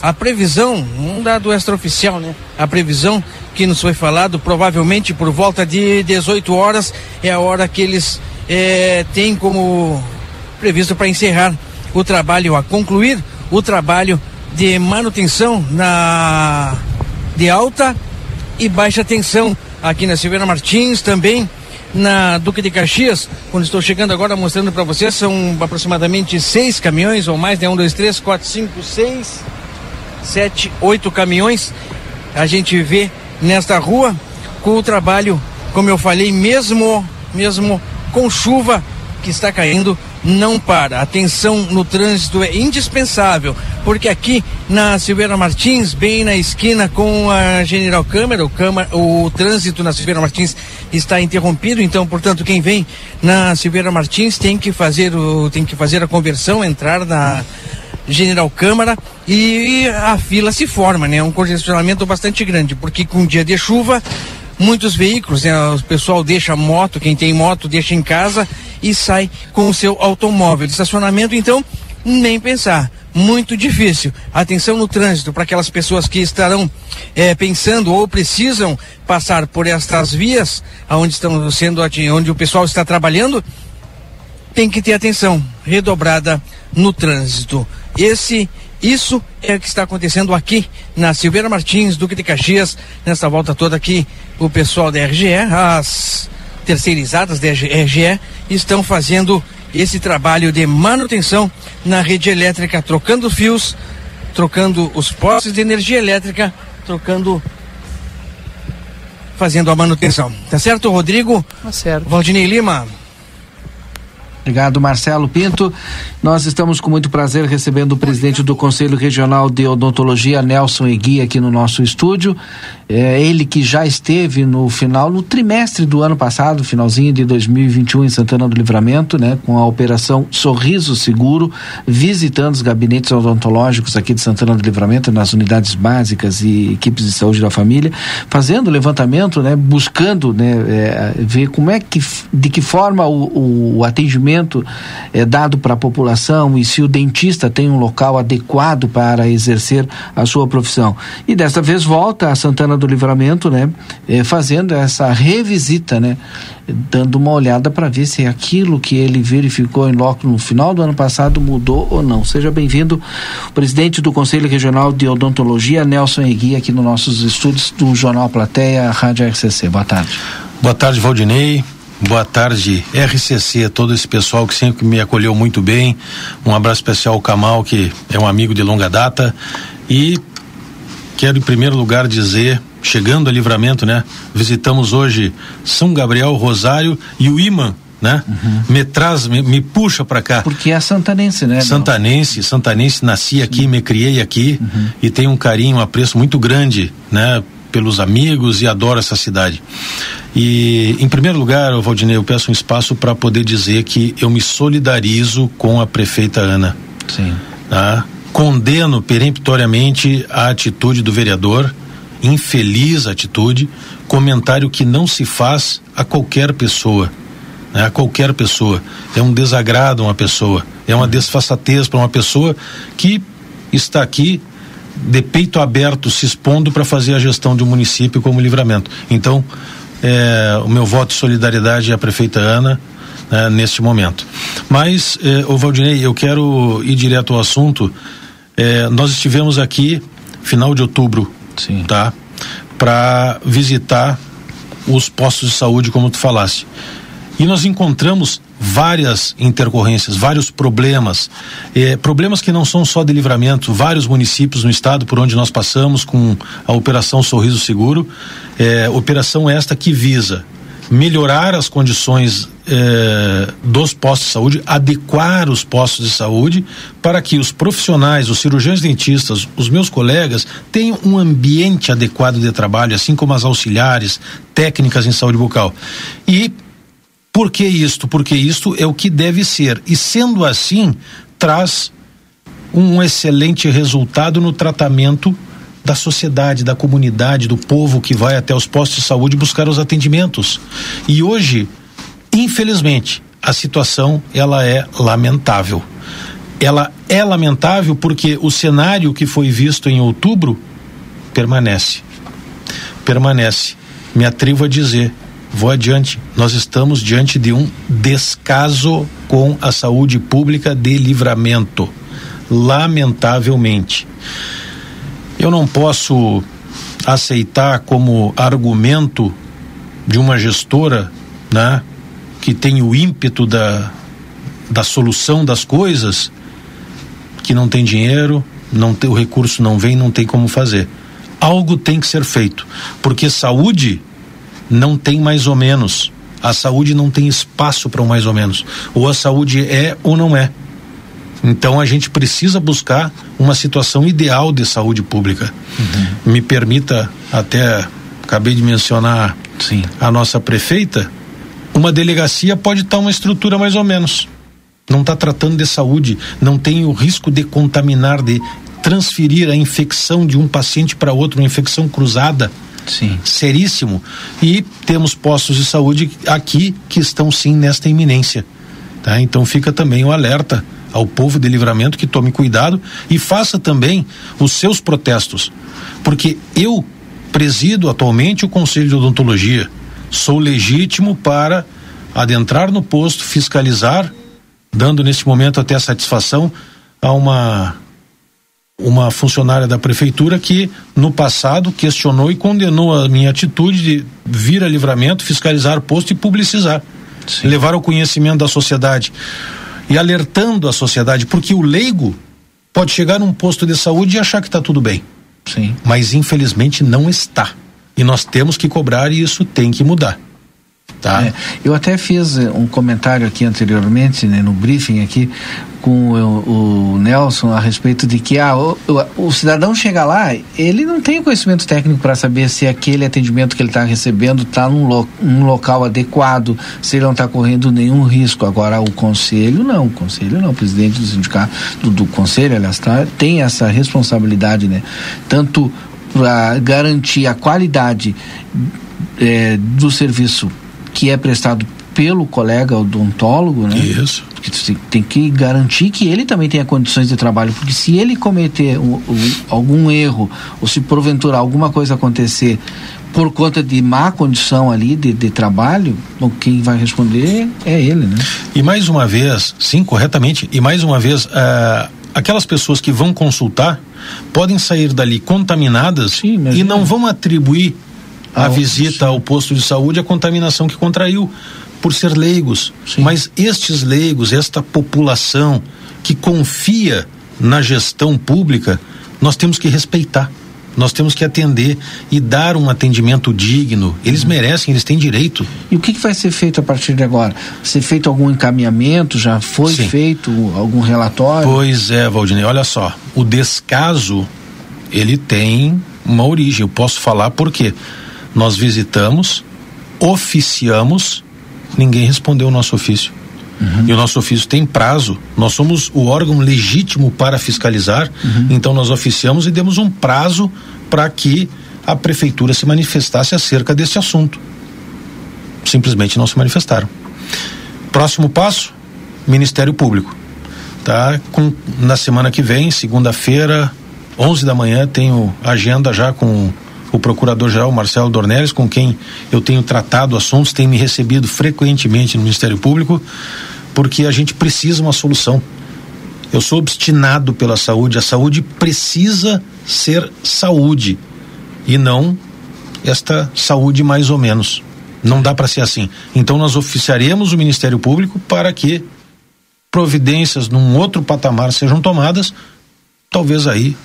A previsão, um dado extraoficial, né? A previsão que nos foi falado, provavelmente por volta de 18 horas, é a hora que eles eh, têm como previsto para encerrar o trabalho, a concluir o trabalho de manutenção na de alta e baixa tensão aqui na Silveira Martins também na Duque de Caxias, quando estou chegando agora mostrando para vocês, são aproximadamente seis caminhões ou mais, né? Um, dois, três, quatro, cinco, seis, sete, oito caminhões. A gente vê nesta rua com o trabalho, como eu falei, mesmo, mesmo com chuva que está caindo, não para. Atenção no trânsito é indispensável, porque aqui na Silveira Martins, bem na esquina com a General Câmara, o, Câmara, o trânsito na Silveira Martins está interrompido, então, portanto, quem vem na Silveira Martins tem que fazer o tem que fazer a conversão, entrar na General Câmara e a fila se forma, né? É um congestionamento bastante grande, porque com dia de chuva muitos veículos, né? O pessoal deixa moto, quem tem moto deixa em casa e sai com o seu automóvel. Estacionamento, então, nem pensar. Muito difícil. Atenção no trânsito para aquelas pessoas que estarão eh, pensando ou precisam passar por estas vias, onde estão sendo onde o pessoal está trabalhando, tem que ter atenção redobrada no trânsito. Esse, isso é o que está acontecendo aqui na Silveira Martins, Duque de Caxias, nessa volta toda aqui, o pessoal da RGE, as terceirizadas da RGE, estão fazendo esse trabalho de manutenção na rede elétrica, trocando fios, trocando os postes de energia elétrica, trocando fazendo a manutenção. Tá certo, Rodrigo? Tá certo. Valdinei Lima. Obrigado, Marcelo Pinto. Nós estamos com muito prazer recebendo o presidente do Conselho Regional de Odontologia, Nelson Egui, aqui no nosso estúdio. É ele que já esteve no final, no trimestre do ano passado, finalzinho de 2021, em Santana do Livramento, né, com a operação Sorriso Seguro, visitando os gabinetes odontológicos aqui de Santana do Livramento, nas unidades básicas e equipes de saúde da família, fazendo levantamento, né, buscando né, é, ver como é que, de que forma o, o atendimento é dado para a população e se o dentista tem um local adequado para exercer a sua profissão. E desta vez volta a Santana do Livramento, né, eh, fazendo essa revisita, né, dando uma olhada para ver se aquilo que ele verificou em loco no final do ano passado mudou ou não. Seja bem-vindo, presidente do Conselho Regional de Odontologia, Nelson Egui, aqui nos nossos estúdios do Jornal Plateia, Rádio RCC. Boa tarde. Boa tarde, Valdinei. Boa tarde, RCC, todo esse pessoal que sempre me acolheu muito bem. Um abraço especial ao Kamal, que é um amigo de longa data. E quero, em primeiro lugar, dizer, chegando a livramento, né? Visitamos hoje São Gabriel, Rosário e o Imã. Né? Me traz, me, me puxa para cá. Porque é santanense, né? Santanense, santanense, nasci aqui, me criei aqui e tenho um carinho, um apreço muito grande, né? Pelos amigos e adoro essa cidade. E, em primeiro lugar, Valdinei, eu peço um espaço para poder dizer que eu me solidarizo com a prefeita Ana. Sim. Tá? Condeno peremptoriamente a atitude do vereador, infeliz atitude, comentário que não se faz a qualquer pessoa. Né? A qualquer pessoa. É um desagrado a uma pessoa, é uma desfaçatez para uma pessoa que está aqui de peito aberto se expondo para fazer a gestão de um município como Livramento. Então, é, o meu voto de solidariedade é a prefeita Ana né, neste momento. Mas, é, o Valdinei, eu quero ir direto ao assunto. É, nós estivemos aqui final de outubro, Sim. tá? Para visitar os postos de saúde, como tu falaste. E nós encontramos várias intercorrências, vários problemas, eh, problemas que não são só de livramento, vários municípios no estado por onde nós passamos com a operação Sorriso Seguro, eh, operação esta que visa melhorar as condições eh, dos postos de saúde, adequar os postos de saúde para que os profissionais, os cirurgiões dentistas, os meus colegas tenham um ambiente adequado de trabalho, assim como as auxiliares, técnicas em saúde bucal. E por que isto? Porque isto é o que deve ser. E sendo assim, traz um excelente resultado no tratamento da sociedade, da comunidade, do povo que vai até os postos de saúde buscar os atendimentos. E hoje, infelizmente, a situação ela é lamentável. Ela é lamentável porque o cenário que foi visto em outubro permanece. Permanece. Me atrevo a dizer, vou adiante. Nós estamos diante de um descaso com a saúde pública de livramento. Lamentavelmente. Eu não posso aceitar como argumento de uma gestora, né, que tem o ímpeto da, da solução das coisas, que não tem dinheiro, não tem o recurso não vem, não tem como fazer. Algo tem que ser feito, porque saúde não tem mais ou menos. A saúde não tem espaço para um mais ou menos. Ou a saúde é ou não é. Então a gente precisa buscar uma situação ideal de saúde pública. Uhum. Me permita até acabei de mencionar Sim. a nossa prefeita, uma delegacia pode estar uma estrutura mais ou menos. Não está tratando de saúde, não tem o risco de contaminar, de transferir a infecção de um paciente para outro, uma infecção cruzada. Sim. Seríssimo. E temos postos de saúde aqui que estão sim nesta iminência. Tá? Então fica também o alerta ao povo de livramento que tome cuidado e faça também os seus protestos. Porque eu presido atualmente o Conselho de Odontologia. Sou legítimo para adentrar no posto, fiscalizar, dando nesse momento até satisfação a uma uma funcionária da prefeitura que no passado questionou e condenou a minha atitude de vir a livramento, fiscalizar o posto e publicizar, Sim. levar ao conhecimento da sociedade e alertando a sociedade, porque o leigo pode chegar num posto de saúde e achar que está tudo bem. Sim. Mas infelizmente não está. E nós temos que cobrar e isso tem que mudar. Tá? É, eu até fiz eh, um comentário aqui anteriormente, né, no briefing aqui, com o, o Nelson a respeito de que ah, o, o, o, cidadão chega lá, ele não tem conhecimento técnico para saber se aquele atendimento que ele está recebendo está num, lo, num local adequado, se ele não está correndo nenhum risco. Agora, o conselho não, o conselho não, o presidente do sindicato, do, do conselho, aliás, tá, tem essa responsabilidade, né? Tanto para garantir a qualidade é, do serviço que é prestado pelo colega odontólogo, né? Isso. Que tem que garantir que ele também tenha condições de trabalho, porque se ele cometer o, o, algum erro, ou se porventura alguma coisa acontecer por conta de má condição ali de, de trabalho, bom, quem vai responder é ele, né? E mais uma vez, sim, corretamente, e mais uma vez, uh, aquelas pessoas que vão consultar podem sair dali contaminadas sim, e não vão atribuir a visita ao posto de saúde a contaminação que contraiu por ser leigos. Sim. Mas estes leigos, esta população que confia na gestão pública, nós temos que respeitar. Nós temos que atender e dar um atendimento digno. Eles uhum. merecem, eles têm direito. E o que, que, vai ser feito a partir de agora? Ser feito algum encaminhamento? Já foi Sim. feito algum relatório? Pois é, Valdinei. Olha só, o descaso ele tem uma origem. Eu posso falar por quê? Nós visitamos, oficiamos, ninguém respondeu o nosso ofício. Uhum. E o nosso ofício tem prazo. Nós somos o órgão legítimo para fiscalizar, uhum. então nós oficiamos e demos um prazo para que a prefeitura se manifestasse acerca desse assunto. Simplesmente não se manifestaram. Próximo passo: Ministério Público. Tá? Com, na semana que vem, segunda-feira, 11 da manhã, tenho agenda já com o procurador-geral Marcelo Dornelles, com quem eu tenho tratado assuntos, tem me recebido frequentemente no Ministério Público, porque a gente precisa uma solução. Eu sou obstinado pela saúde, a saúde precisa ser saúde e não esta saúde mais ou menos. Não dá para ser assim. Então nós oficiaremos o Ministério Público para que providências num outro patamar sejam tomadas, talvez aí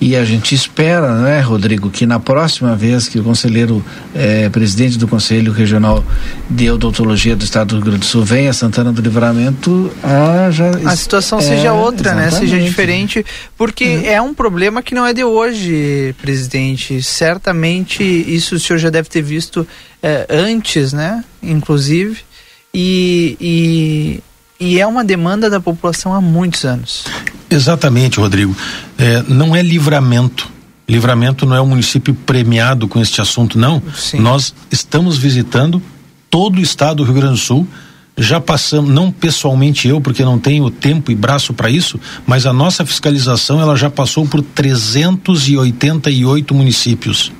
e a gente espera, né, Rodrigo, que na próxima vez que o conselheiro eh, presidente do Conselho Regional de Odontologia do Estado do Rio Grande do Sul venha a Santana do Livramento, a, já, a situação é, seja outra, exatamente. né? Seja diferente, porque uhum. é um problema que não é de hoje, presidente. Certamente isso o senhor já deve ter visto eh, antes, né? Inclusive. E, e, e é uma demanda da população há muitos anos. Exatamente, Rodrigo. É, não é livramento. Livramento não é um município premiado com este assunto, não. Sim. Nós estamos visitando todo o estado do Rio Grande do Sul. Já passamos, não pessoalmente eu, porque não tenho tempo e braço para isso, mas a nossa fiscalização ela já passou por 388 municípios,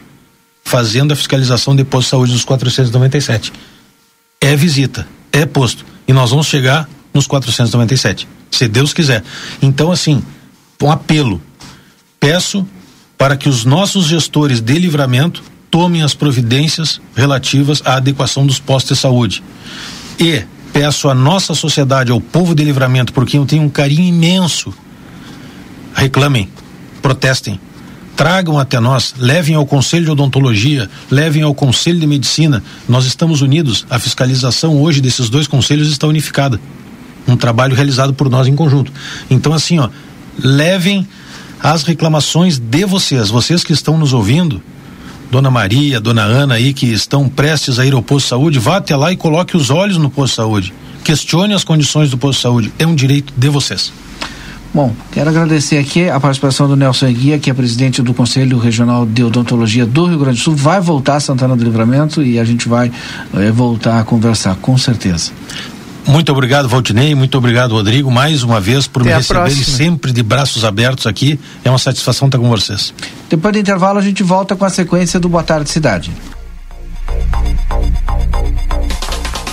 fazendo a fiscalização de posto de saúde dos 497. É visita, é posto. E nós vamos chegar nos 497 se Deus quiser. Então, assim, um apelo. Peço para que os nossos gestores de livramento tomem as providências relativas à adequação dos postos de saúde. E peço à nossa sociedade, ao povo de livramento, por quem eu tenho um carinho imenso, reclamem, protestem, tragam até nós, levem ao Conselho de Odontologia, levem ao Conselho de Medicina. Nós estamos unidos. A fiscalização hoje desses dois conselhos está unificada um trabalho realizado por nós em conjunto. Então, assim, ó, levem as reclamações de vocês, vocês que estão nos ouvindo, Dona Maria, Dona Ana aí que estão prestes a ir ao posto de saúde, vá até lá e coloque os olhos no posto de saúde. Questione as condições do posto de saúde. É um direito de vocês. Bom, quero agradecer aqui a participação do Nelson Eguia, que é presidente do Conselho Regional de Odontologia do Rio Grande do Sul. Vai voltar a Santana do Livramento e a gente vai é, voltar a conversar, com certeza. Muito obrigado, Valdinei. Muito obrigado, Rodrigo, mais uma vez por Até me receberem sempre de braços abertos aqui. É uma satisfação estar com vocês. Depois do intervalo, a gente volta com a sequência do Boa Tarde Cidade.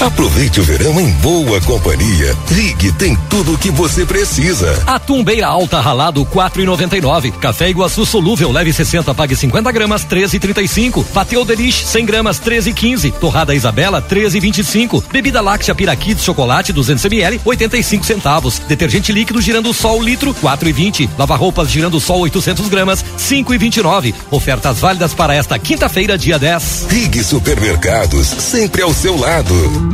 Aproveite o verão em boa companhia. Rig tem tudo o que você precisa. Atum Beira Alta ralado 4,99. Café Iguaçu solúvel leve 60 pague 50 gramas 13,35. Pateu Delish 100 gramas 13,15. Torrada Isabela 13,25. Bebida láctea Piraquid chocolate 200 ml 85 centavos. Detergente líquido girando sol litro 4,20. Lava roupas girando sol 800 gramas 5,29. Ofertas válidas para esta quinta-feira dia 10. Rig Supermercados, sempre ao seu lado.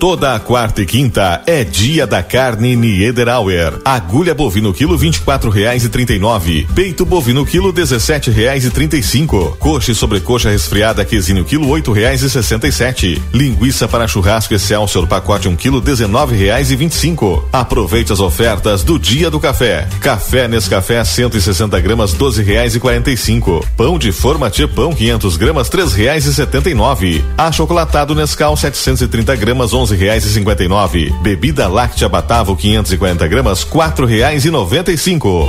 Toda a quarta e quinta é dia da carne Niederauer. Agulha bovino quilo vinte e quatro reais e trinta e nove. Peito bovino quilo dezessete reais e trinta e cinco. Coxa e sobrecoxa resfriada quesinho quilo oito reais e sessenta e sete. Linguiça para churrasco Excelsior pacote um quilo dezenove reais e vinte e cinco. Aproveite as ofertas do dia do café. Café Nescafé 160 gramas doze reais e quarenta e cinco. Pão de forma Pão 500 gramas três reais e setenta e nove. Achocolatado Nescau 730 gramas onze reais e cinquenta e nove. Bebida láctea Batavo 540 gramas quatro reais e noventa e cinco.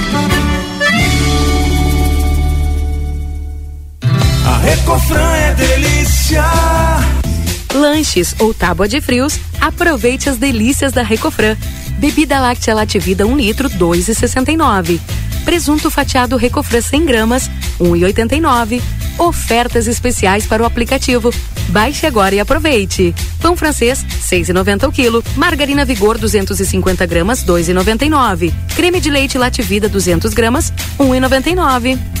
A Recofran é delícia. Lanches ou tábua de frios, aproveite as delícias da Recofran. Bebida láctea Lativida 1 litro, 2,69. Presunto fatiado Recofran 100 gramas, 1,89. Ofertas especiais para o aplicativo. Baixe agora e aproveite. Pão francês, 6,90 o quilo. Margarina Vigor 250 gramas, 2,99. Creme de leite Lativida 200 gramas, 1,99.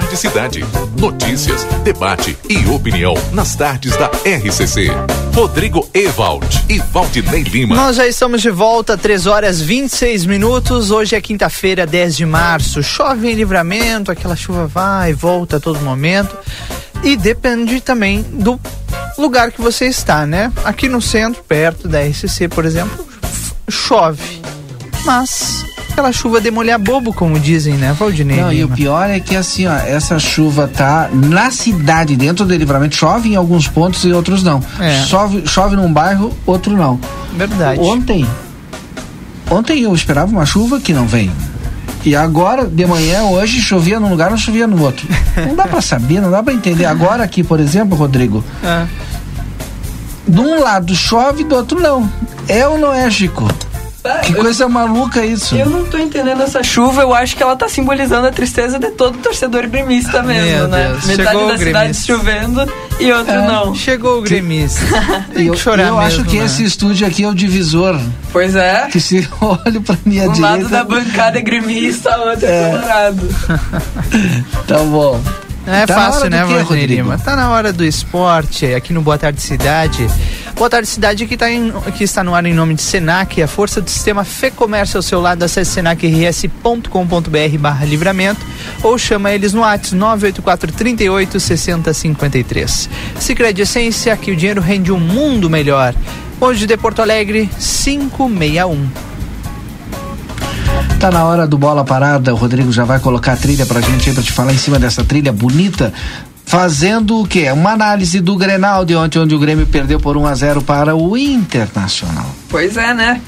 Tarde Cidade. Notícias, debate e opinião nas tardes da RCC. Rodrigo Ewald e Valdinei Lima. Nós já estamos de volta, 3 horas 26 minutos. Hoje é quinta-feira, 10 de março. Chove em livramento, aquela chuva vai e volta a todo momento. E depende também do lugar que você está, né? Aqui no centro, perto da RCC, por exemplo, chove. Mas aquela chuva de molhar bobo, como dizem, né, Valdinei? Não, e o Lima? pior é que assim, ó, essa chuva tá na cidade, dentro do livramento, chove em alguns pontos e outros não. É. Chove, chove num bairro, outro não. Verdade. Ontem, ontem eu esperava uma chuva que não veio. E agora, de manhã, hoje, chovia num lugar, não chovia no outro. Não dá pra saber, não dá pra entender. Agora aqui, por exemplo, Rodrigo, É. de um lado chove, do outro não. É ou não é, Chico? Que coisa maluca isso. Eu não tô entendendo essa chuva, eu acho que ela tá simbolizando a tristeza de todo torcedor gremista mesmo, Meu né? Deus, Metade chegou da cidade chovendo e outro É. não. Chegou o gremista. Eu, que chorar eu acho mesmo, que né? esse estúdio aqui é o divisor. Pois é. Que se olho pra minha Um direita. lado da bancada é gremista, o outro é colorado. Tá bom. É Tá fácil, né, Valdinei? Lima? Tá na hora do esporte, aqui no Boa Tarde Cidade. Boa Tarde Cidade que, tá em- que está no ar em nome de Senac, a força do sistema Fê Comércio ao seu lado, acesse senacrs.com.br barra livramento ou chama eles no WhatsApp 984 38 60 53. Cicred Essência, aqui o dinheiro rende um mundo melhor. Hoje de Porto Alegre, 561. Tá na hora do bola parada. O Rodrigo já vai colocar a trilha pra gente aí pra te falar em cima dessa trilha bonita. Fazendo o quê? Uma análise do Grenal de ontem, onde o Grêmio perdeu por 1 a 0 para o Internacional. Pois é, né?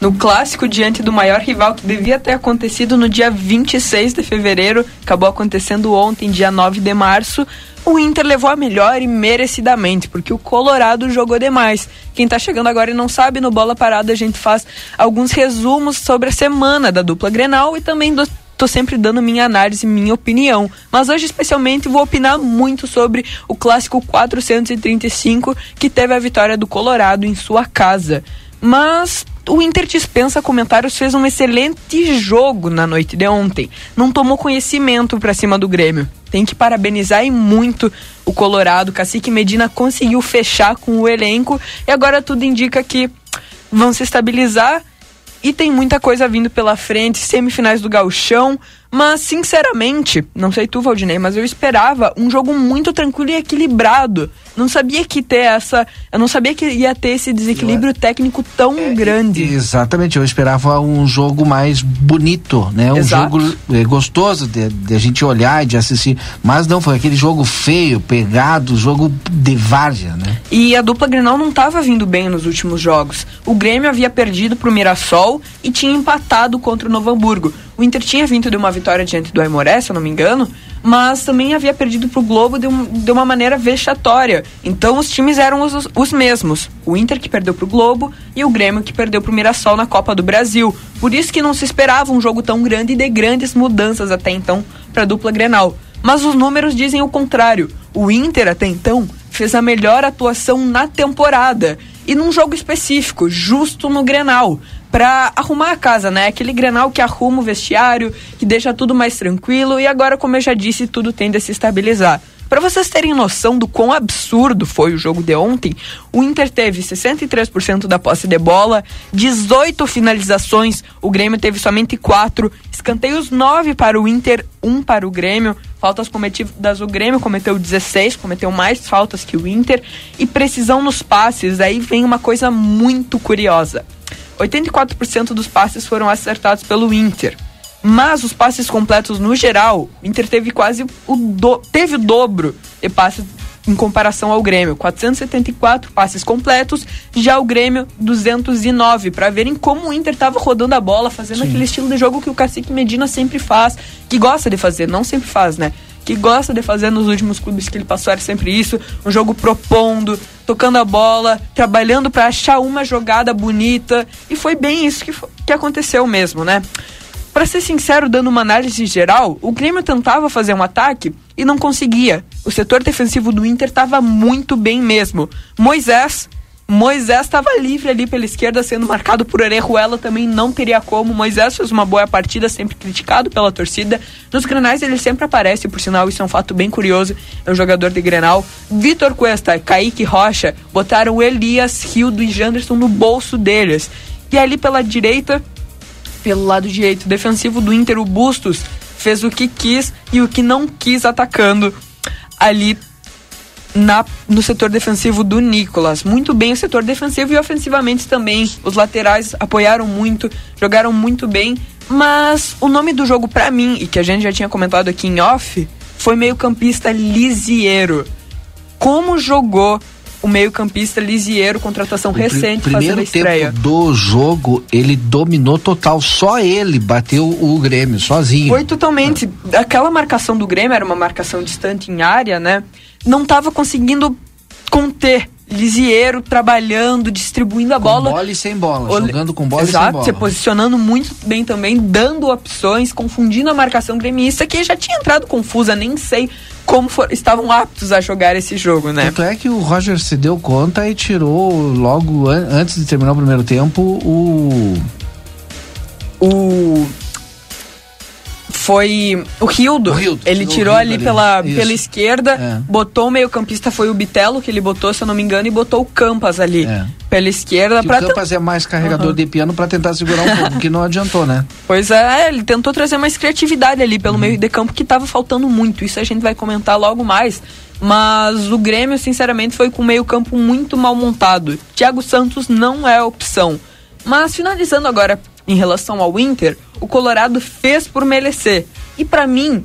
No clássico, diante do maior rival que devia ter acontecido no dia 26 de fevereiro, acabou acontecendo ontem, dia 9 de março, o Inter levou a melhor e merecidamente, porque o Colorado jogou demais. Quem tá chegando agora e não sabe, no Bola Parada a gente faz alguns resumos sobre a semana da dupla Grenal e também do tô sempre dando minha análise, minha opinião. Mas hoje, especialmente, vou opinar muito sobre o clássico 435, que teve a vitória do Colorado em sua casa. Mas o Inter dispensa comentários, fez um excelente jogo na noite de ontem. Não tomou conhecimento pra cima do Grêmio. Tem que parabenizar e muito o Colorado. Cacique Medina conseguiu fechar com o elenco e agora tudo indica que vão se estabilizar e tem muita coisa vindo pela frente, semifinais do Gauchão, mas sinceramente, não sei tu, Valdinei, mas eu esperava um jogo muito tranquilo e equilibrado. Não sabia que ter essa, eu não sabia que ia ter esse desequilíbrio técnico tão grande. Exatamente, eu esperava um jogo mais bonito, né? Um Exato. jogo eh, gostoso de, de a gente olhar e de assistir. Mas não, foi aquele jogo feio, pegado, jogo de várzea, né? E a dupla Grenal não estava vindo bem nos últimos jogos. O Grêmio havia perdido pro Mirassol e tinha empatado contra o Novo Hamburgo. O Inter tinha vindo de uma vitória diante do Aimoré, se eu não me engano, mas também havia perdido pro Globo de, um- de uma maneira vexatória. Então os times eram os, os mesmos. O Inter que perdeu pro Globo e o Grêmio que perdeu pro Mirassol na Copa do Brasil. Por isso que não se esperava um jogo tão grande e de grandes mudanças até então para a dupla Grenal. Mas os números dizem o contrário. O Inter, até então, fez a melhor atuação na temporada. E num jogo específico, justo no Grenal. Pra arrumar a casa, né? Aquele Grenal que arruma o vestiário, que deixa tudo mais tranquilo. E agora, como eu já disse, tudo tende a se estabilizar. Para vocês terem noção do quão absurdo foi o jogo de ontem, o Inter teve 63% da posse de bola, 18 finalizações, o Grêmio teve somente 4, escanteios 9 para o Inter, 1 para o Grêmio, faltas cometidas o Grêmio cometeu 16, cometeu mais faltas que o Inter, e precisão nos passes, aí vem uma coisa muito curiosa. 84% dos passes foram acertados pelo Inter. Mas os passes completos no geral, o Inter teve quase o do, teve o dobro de passes em comparação ao Grêmio, 474 passes completos, já o Grêmio 209, para verem como o Inter estava rodando a bola, fazendo Sim. aquele estilo de jogo que o Cacique Medina sempre faz, que gosta de fazer, não sempre faz, né? Que gosta de fazer nos últimos clubes que ele passou era sempre isso, um jogo propondo, tocando a bola, trabalhando para achar uma jogada bonita, e foi bem isso que, que aconteceu mesmo, né? Pra ser sincero, dando uma análise geral, o Grêmio tentava fazer um ataque e não conseguia. O setor defensivo do Inter estava muito bem mesmo. Moisés Moisés estava livre ali pela esquerda, sendo marcado por Orejuela, também não teria como. Moisés fez uma boa partida, sempre criticado pela torcida. Nos grenais ele sempre aparece, por sinal, isso é um fato bem curioso. É um jogador de grenal. Vitor Cuesta, Kaique Rocha, botaram Elias, Rildo e Janderson no bolso deles. E ali pela direita, pelo lado direito defensivo do Inter, o Bustos fez o que quis e o que não quis atacando ali na, no setor defensivo do Nicolas. Muito bem o setor defensivo e ofensivamente também. Os laterais apoiaram muito, jogaram muito bem. Mas o nome do jogo para mim, e que a gente já tinha comentado aqui em off, foi meio-campista Lisiero. Como jogou o meio-campista Lisiero, contratação O recente, fazendo a primeiro estreia. tempo do jogo, ele dominou total. Só ele bateu o Grêmio, sozinho. Foi totalmente. Aquela marcação do Grêmio era uma marcação distante em área, né? Não estava conseguindo conter. Lisieiro trabalhando, distribuindo a bola. bola e sem bola, jogando com bola e sem Exato, bola. se posicionando muito bem também, dando opções, confundindo a marcação gremista, que já tinha entrado confusa, nem sei como for- estavam aptos a jogar esse jogo, né? Tanto é que o Roger se deu conta e tirou logo an- antes de terminar o primeiro tempo o. O. Foi o Rildo. ele tirou o tirou ali pela, Isso. pela esquerda, É. botou o meio-campista, foi o Bitelo que ele botou, se eu não me engano, e botou o Campas ali pela esquerda. que pra o Campas é mais carregador Aham. de piano pra tentar segurar um pouco, que não adiantou, né? Pois é, ele tentou trazer mais criatividade ali pelo meio de campo que estava faltando muito. Isso a gente vai comentar logo mais. Mas o Grêmio, sinceramente, foi com o meio-campo muito mal montado. Thiago Santos não é opção. Mas finalizando agora em relação ao Inter, o Colorado fez por merecer. E pra mim,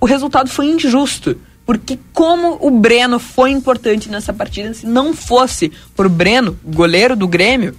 o resultado foi injusto. Porque como o Breno foi importante nessa partida, se não fosse por Breno, goleiro do Grêmio,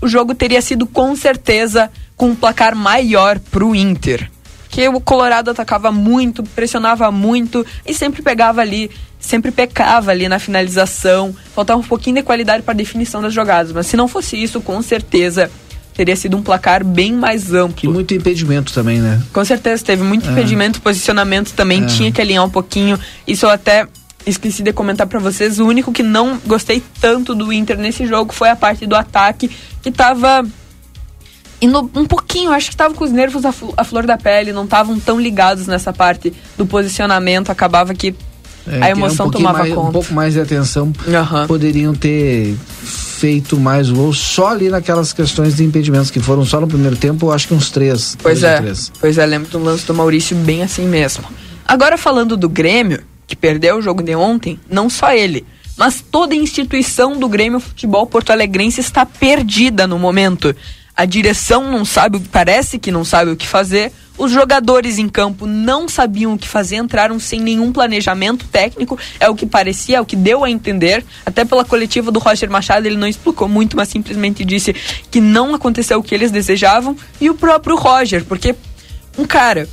o jogo teria sido com certeza com um placar maior pro Inter. Que o Colorado atacava muito, pressionava muito e sempre pegava ali, sempre pecava ali na finalização. Faltava um pouquinho de qualidade para definição das jogadas, mas se não fosse isso, com certeza teria sido um placar bem mais amplo. E muito impedimento também, né? Com certeza, teve muito É. impedimento, posicionamento também É. tinha que alinhar um pouquinho. Isso eu até esqueci de comentar pra vocês. O único que não gostei tanto do Inter nesse jogo foi a parte do ataque, que tava indo um pouquinho, acho que tava com os nervos à, à flor da pele, não estavam tão ligados nessa parte do posicionamento, acabava que É, a emoção um tomava mais, conta. Um pouco mais de atenção. Poderiam ter feito mais gols só ali naquelas questões de impedimentos que foram só no primeiro tempo, acho que uns três. Pois é, três. pois é, lembro do lance do Maurício bem assim mesmo. Agora falando do Grêmio, que perdeu o jogo de ontem, não só ele, mas toda a instituição do Grêmio Futebol Porto Alegrense está perdida no momento. A direção não sabe, parece que não sabe o que fazer. Os jogadores em campo não sabiam o que fazer, entraram sem nenhum planejamento técnico, é o que parecia, é o que deu a entender. Até pela coletiva do Roger Machado, ele não explicou muito, mas simplesmente disse que não aconteceu o que eles desejavam. E o próprio Roger, porque um cara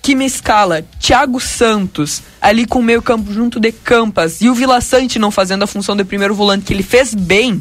que me escala Thiago Santos ali com o meio campo junto de Campas e o Vila Sante não fazendo a função de primeiro volante que ele fez bem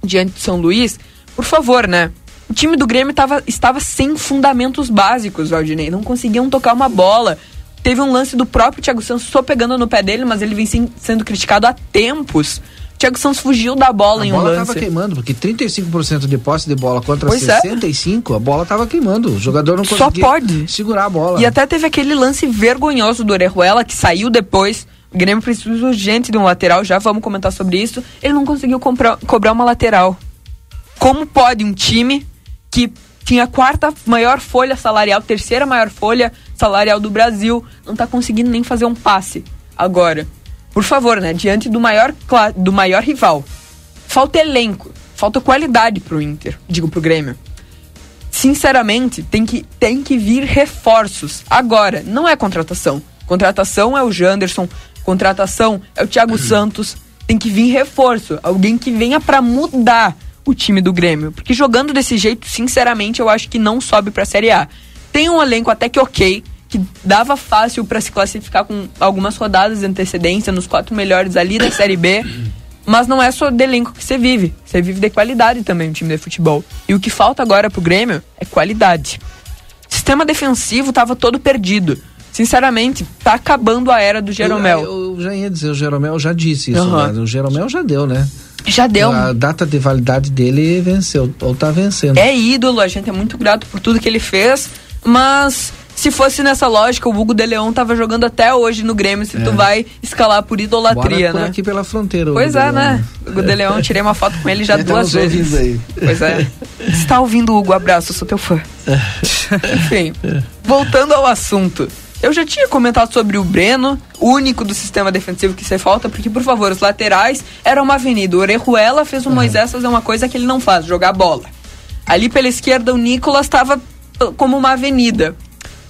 diante de São Luís, por favor, né? O time do Grêmio tava, estava sem fundamentos básicos, Valdinei. Não conseguiam tocar uma bola. Teve um lance do próprio Thiago Santos só pegando no pé dele, mas ele vem sendo criticado há tempos. O Thiago Santos fugiu da bola A em um bola lance. tava queimando, porque 35% de posse de bola contra Pois é. 65%, a bola tava queimando. O jogador não Só conseguia pode. segurar a bola. E até teve aquele lance vergonhoso do Orejuela, que saiu depois. O Grêmio precisa urgente de um lateral, já vamos comentar sobre isso. Ele não conseguiu comprar- cobrar uma lateral. Como pode um time que tinha a quarta maior folha salarial, terceira maior folha salarial do Brasil, não tá conseguindo nem fazer um passe agora? Por favor, né? Diante do maior, do maior rival. Falta elenco, falta qualidade pro Inter, digo pro Grêmio sinceramente, tem que, tem que vir reforços. Agora, não é contratação. Contratação é o Janderson, contratação é o Thiago Santos. Tem que vir reforço. Alguém que venha pra mudar o time do Grêmio. Porque jogando desse jeito, sinceramente, eu acho que não sobe pra Série A. Tem um elenco até que ok, que dava fácil pra se classificar com algumas rodadas de antecedência nos quatro melhores ali da Série B. Mas não é só de elenco que você vive. Você vive de qualidade também, um time de futebol. E o que falta agora pro Grêmio é qualidade. O sistema defensivo tava todo perdido. Sinceramente, tá acabando a era do Jeromel. Eu, eu já ia dizer, o Jeromel já disse isso, Aham. né? O Jeromel já deu, né? Já deu. A data de validade dele venceu, ou tá vencendo. É ídolo, a gente é muito grato por tudo que ele fez, mas se fosse nessa lógica, o Hugo de Leon tava jogando até hoje no Grêmio, se É. tu vai escalar por idolatria, Bora por né? aqui pela fronteira. o Pois Hugo é, de né? Leão. Hugo de Leon, tirei uma foto com ele já Ele tá duas nos vezes. ouvindo aí. Pois é. Se tá ouvindo, Hugo, abraço, sou teu fã. Enfim, voltando ao assunto. Eu já tinha comentado sobre o Breno, o único do sistema defensivo que você falta, porque, por favor, os laterais eram uma avenida. O Orejuela fez o Moisés fazer uma coisa que ele não faz, jogar bola. Ali pela esquerda, o Nicolas estava como uma avenida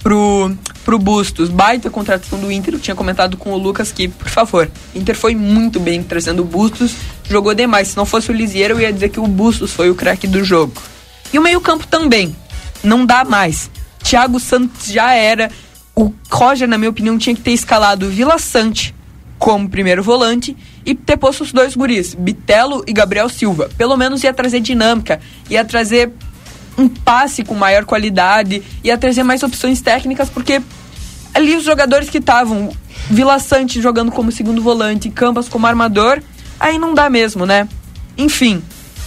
pro, pro Bustos. Baita contratação do Inter. Eu tinha comentado com o Lucas que, por favor, Inter foi muito bem trazendo o Bustos, jogou demais. Se não fosse o Lisieiro, eu ia dizer que o Bustos foi o craque do jogo. E o meio-campo também. Não dá mais. Thiago Santos já era. O Roger, na minha opinião, tinha que ter escalado Vila Sante como primeiro volante e ter posto os dois guris, Bitelo e Gabriel Silva. Pelo menos ia trazer dinâmica, ia trazer um passe com maior qualidade, ia trazer mais opções técnicas, porque ali os jogadores que estavam, Vila Sante jogando como segundo volante, Campas como armador, aí não dá mesmo, né? Enfim,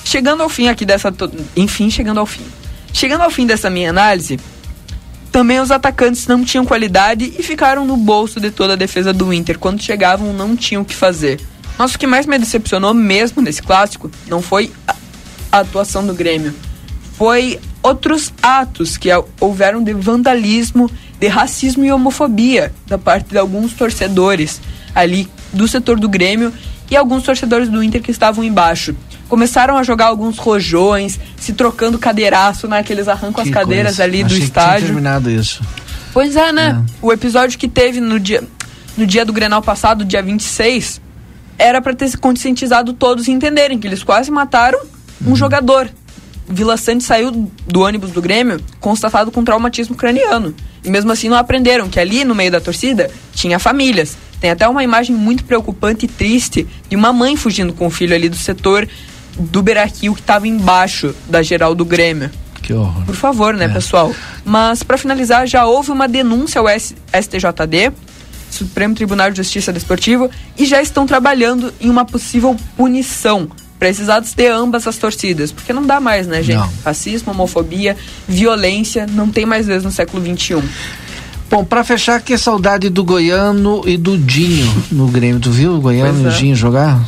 chegando ao fim aqui dessa. to- Enfim, chegando ao fim. Chegando ao fim dessa minha análise, também os atacantes não tinham qualidade e ficaram no bolso de toda a defesa do Inter. Quando chegavam, não tinham o que fazer. Mas o que mais me decepcionou mesmo nesse clássico não foi a, atuação do Grêmio. Foi outros atos que hou- houveram de vandalismo, de racismo e homofobia da parte de alguns torcedores ali do setor do Grêmio e alguns torcedores do Inter que estavam embaixo. Começaram a jogar alguns rojões, se trocando cadeiraço, né? Que eles arrancam as cadeiras coisa. ali do Achei tinha estádio. terminado isso. Pois é, né? O episódio que teve no dia, no dia do Grenal passado, dia 26, era pra ter se conscientizado todos e entenderem que eles quase mataram um jogador. Vila Sante saiu do ônibus do Grêmio constatado com traumatismo craniano. E mesmo assim não aprenderam que ali no meio da torcida tinha famílias. Tem até uma imagem muito preocupante e triste de uma mãe fugindo com o filho ali do setor do Beraquil que estava embaixo da geral do Grêmio. Que horror. Por favor, né, pessoal? Mas, para finalizar, já houve uma denúncia ao S- STJD, Supremo Tribunal de Justiça Desportiva, e já estão trabalhando em uma possível punição para esses atos de ambas as torcidas. Porque não dá mais, né, gente? Não. Racismo, homofobia, violência, não tem mais vez no século. XXI. Bom, pra fechar, que saudade do Goiano e do Dinho no Grêmio. Tu viu o Goiano Pois e o é. Dinho jogar?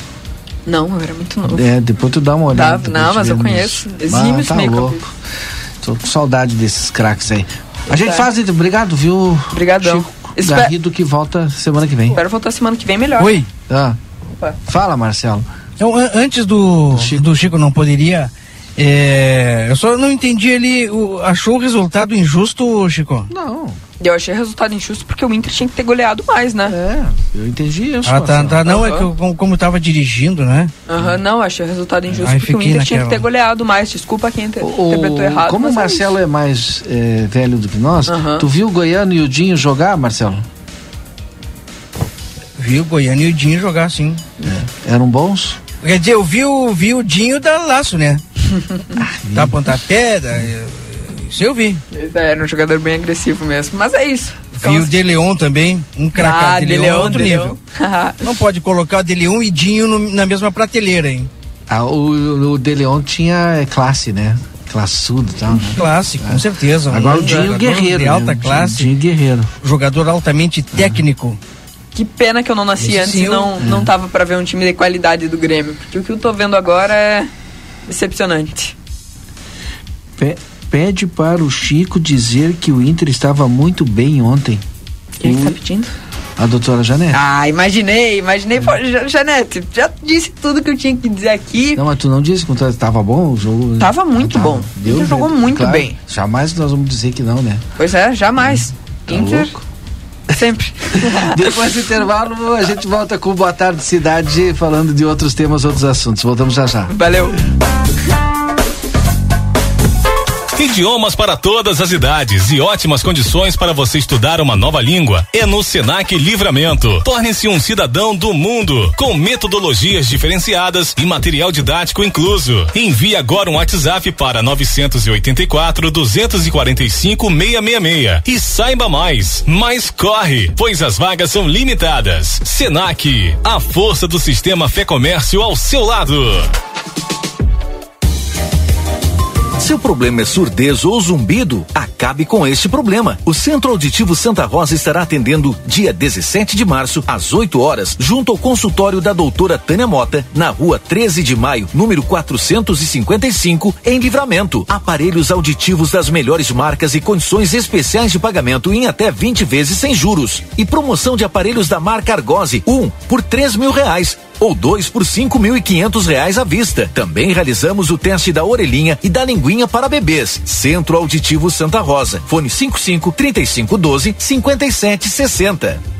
Não, eu era muito novo. É, depois tu dá uma olhada. Tá, não, mas eu conheço. Exímios tá meio-campistas. louco. Tô com saudade desses craques aí. A gente É. faz. Obrigado, viu? Obrigadão. Chico Garrido que volta semana que vem. Espero voltar semana que vem melhor. Oi. Ah. Opa. Fala, Marcelo. An- antes do Chico. do Chico não poderia. É, eu só não entendi ele. o- achou o resultado injusto, Chico? Não. Eu achei resultado injusto porque o Inter tinha que ter goleado mais, né? É, eu entendi isso. Ah, tá, tá. Não, é que eu, como, como tava dirigindo, né? Aham, não, achei o resultado injusto Aí porque o Inter tinha que naquela. ter goleado mais. Desculpa quem inter- interpretou errado. como o é Marcelo é, mais é, velho do que nós, Aham. tu viu o Goiano e o Dinho jogar, Marcelo? Vi o Goiânia e o Dinho jogar, sim. Eram bons? Quer dizer, eu vi o, vi o Dinho dar laço, né? Dá pontapé, dá, isso eu vi. É, era um jogador bem agressivo mesmo. Mas é isso. Vi o De Leon também, um cracá Ah, de De Leon, Leon, outro De nível. Não pode colocar o De Leon e Dinho no- na mesma prateleira, hein? Ah, o, o De Leon tinha é, classe, né? Classudo e tal. Né? Classe, com certeza. Agora o Dinho jogador Guerreiro. De né? alta O Dinho- classe. Dinho Guerreiro. Jogador altamente técnico. Que pena que eu não nasci Esse antes e não, eu- não tava pra ver um time de qualidade do Grêmio. Porque o que eu tô vendo agora é decepcionante. Pe- pede para o Chico dizer que o Inter estava muito bem ontem. Quem é que O- tá pedindo? A doutora Janete. Ah, imaginei, imaginei. Pô, Ja- Janete, já disse tudo que eu tinha que dizer aqui. Não, mas tu não disse que estava bom o jogo? Tava muito Ah, bom. Deu Inter jogou muito claro. bem. Jamais nós vamos dizer que não, né? Pois é, jamais. Tá Inter. louco? Sempre. Depois do intervalo, a gente volta com Boa Tarde Cidade, falando de outros temas, outros assuntos. Voltamos já já. Valeu. Idiomas para todas as idades e ótimas condições para você estudar uma nova língua. É no Senac Livramento. Torne-se um cidadão do mundo, com metodologias diferenciadas e material didático incluso. Envie agora um WhatsApp para 984 245 666 e saiba mais. Mas corre, pois as vagas são limitadas. Senac, a força do sistema Fé Comércio ao seu lado. Seu problema é surdez ou zumbido? Acabe com este problema. O Centro Auditivo Santa Rosa estará atendendo dia 17 de março, às 8 horas, junto ao consultório da doutora Tânia Mota, na rua 13 de maio, número 455, em Livramento. Aparelhos auditivos das melhores marcas e condições especiais de pagamento em até 20 vezes sem juros. E promoção de aparelhos da marca Argose, um por 3 mil reais ou dois por cinco mil e quinhentos reais à vista. Também realizamos o teste da orelhinha e da linguinha para bebês. Centro Auditivo Santa Rosa. Fone 55 35 12 57 60.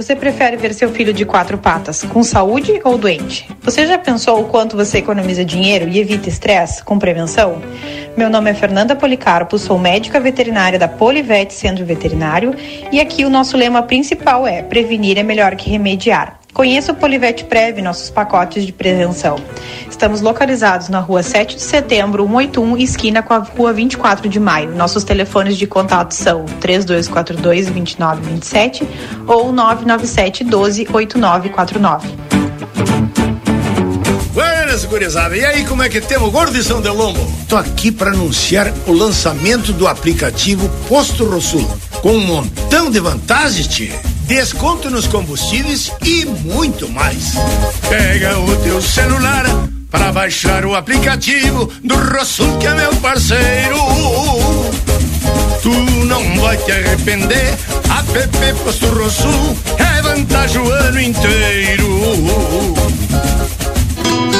Você prefere ver seu filho de quatro patas com saúde ou doente? Você já pensou o quanto você economiza dinheiro e evita estresse com prevenção? Meu nome é Fernanda Policarpo, sou médica veterinária da Polivete Centro Veterinário e aqui o nosso lema principal é: prevenir é melhor que remediar. Conheça o Polivete Prev, nossos pacotes de prevenção. Estamos localizados na rua 7 de setembro, 181, esquina com a rua 24 de maio. Nossos telefones de contato são 3242-2927 ou 997 12 8949. Buenas, gurizada. E aí, como é que temos, gordo de São Delombo? Tô aqui para anunciar o lançamento do aplicativo Posto Rosul, com um montão de vantagens, tia. Desconto nos combustíveis e muito mais. Pega o teu celular para baixar o aplicativo do Rosul, que é meu parceiro. Tu não vai te arrepender. App Posto Rosul é vantagem o ano inteiro.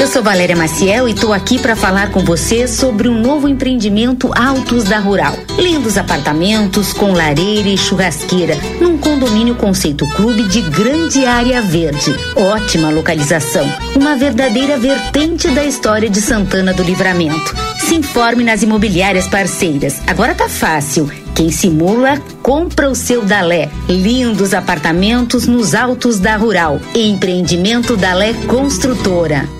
Eu sou Valéria Maciel e estou aqui para falar com você sobre um novo empreendimento Altos da Rural. Lindos apartamentos com lareira e churrasqueira, num condomínio conceito clube de grande área verde. Ótima localização, uma verdadeira vertente da história de Santana do Livramento. Se informe nas imobiliárias parceiras. Agora tá fácil. Quem simula, compra o seu Dalé. Lindos apartamentos nos Altos da Rural. Empreendimento Dalé Construtora.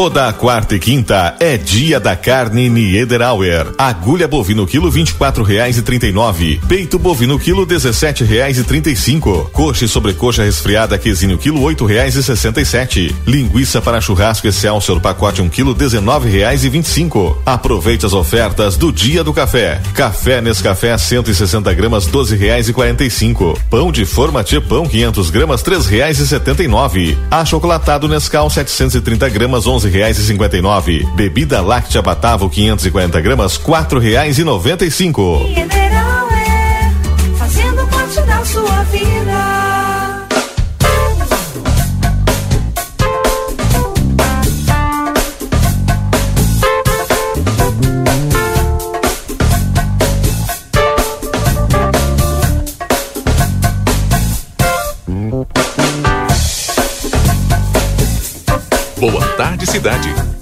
Toda quarta e quinta é dia da carne Niederauer. Agulha bovino quilo vinte e quatro reais e trinta e nove. Peito bovino quilo dezessete reais e trinta e cinco. Coxa e sobrecoxa resfriada quesinho quilo oito reais e sessenta e sete. Linguiça para churrasco Excelsior pacote um quilo dezenove reais e vinte e cinco. Aproveite as ofertas do dia do café. Café Nescafé 160 gramas doze reais e quarenta e cinco. Pão de forma pão 500 gramas três reais e setenta e nove. Achocolatado Nescau 730 gramas onze reais e cinquenta e nove. Bebida láctea Batavo 540 gramas quatro reais e noventa e cinco.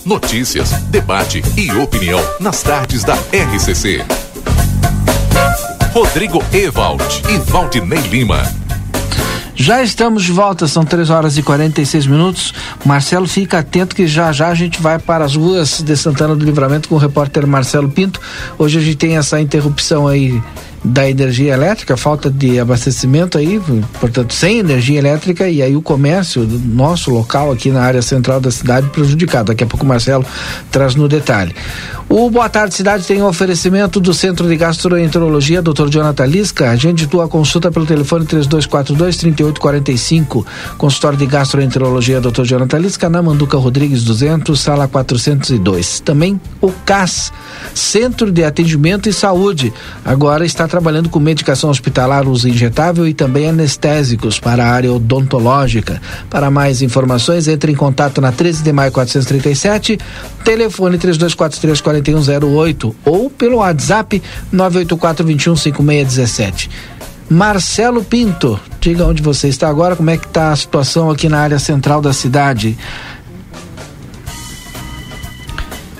Notícias, debate e opinião nas tardes da RCC. Rodrigo Ewald e Valdinei Lima. Já estamos de volta, são 3 horas e 46 minutos. Marcelo, fica atento que já já a gente vai para as ruas de Santana do Livramento com o repórter Marcelo Pinto. Hoje a gente tem essa interrupção aí da energia elétrica, falta de abastecimento aí, portanto, sem energia elétrica e aí o comércio do nosso local aqui na área central da cidade prejudicado. Daqui a pouco o Marcelo traz no detalhe. O Boa Tarde Cidade tem um oferecimento do Centro de Gastroenterologia, Dr. Jonathan Lisca. Agende tua consulta pelo telefone 3242-3845. Consultório de Gastroenterologia, Dr. Jonathan Lisca, na Manduca Rodrigues 200, sala 402. Também o CAS, Centro de Atendimento e Saúde. Agora está trabalhando com medicação hospitalar, uso injetável e também anestésicos para a área odontológica. Para mais informações, entre em contato na 13 de maio 437, telefone 3243 4108 ou pelo WhatsApp 984 21 5617. Marcelo Pinto, diga onde você está agora, como é que está a situação aqui na área central da cidade.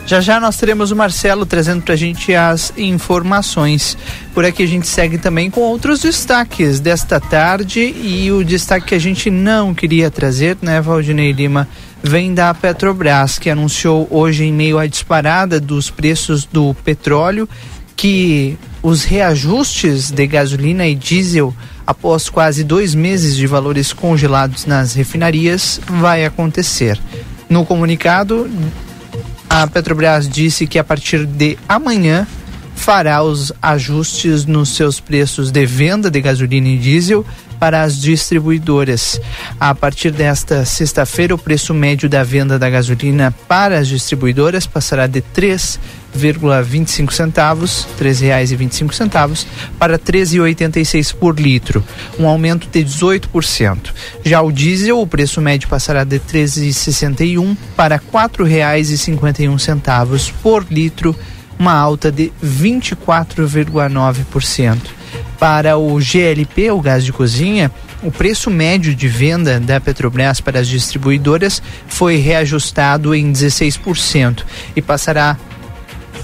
Já já nós teremos o Marcelo trazendo pra gente as informações. Por aqui a gente segue também com outros destaques desta tarde e o destaque que a gente não queria trazer, né, Valdinei Lima, vem da Petrobras, que anunciou hoje em meio à disparada dos preços do petróleo que os reajustes de gasolina e diesel após quase dois meses de valores congelados nas refinarias vai acontecer. No comunicado, a Petrobras disse que a partir de amanhã fará os ajustes nos seus preços de venda de gasolina e diesel para as distribuidoras. A partir desta sexta-feira, o preço médio da venda da gasolina para as distribuidoras passará de 3,25 centavos, R$ 3,25 centavos, para R$ 13,86 por litro, um aumento de 18%. Já o diesel, o preço médio passará de R$ 13,61 para R$ 4,51 centavos por litro, uma alta de 24,9%. Para o GLP, o gás de cozinha, o preço médio de venda da Petrobras para as distribuidoras foi reajustado em 16% e passará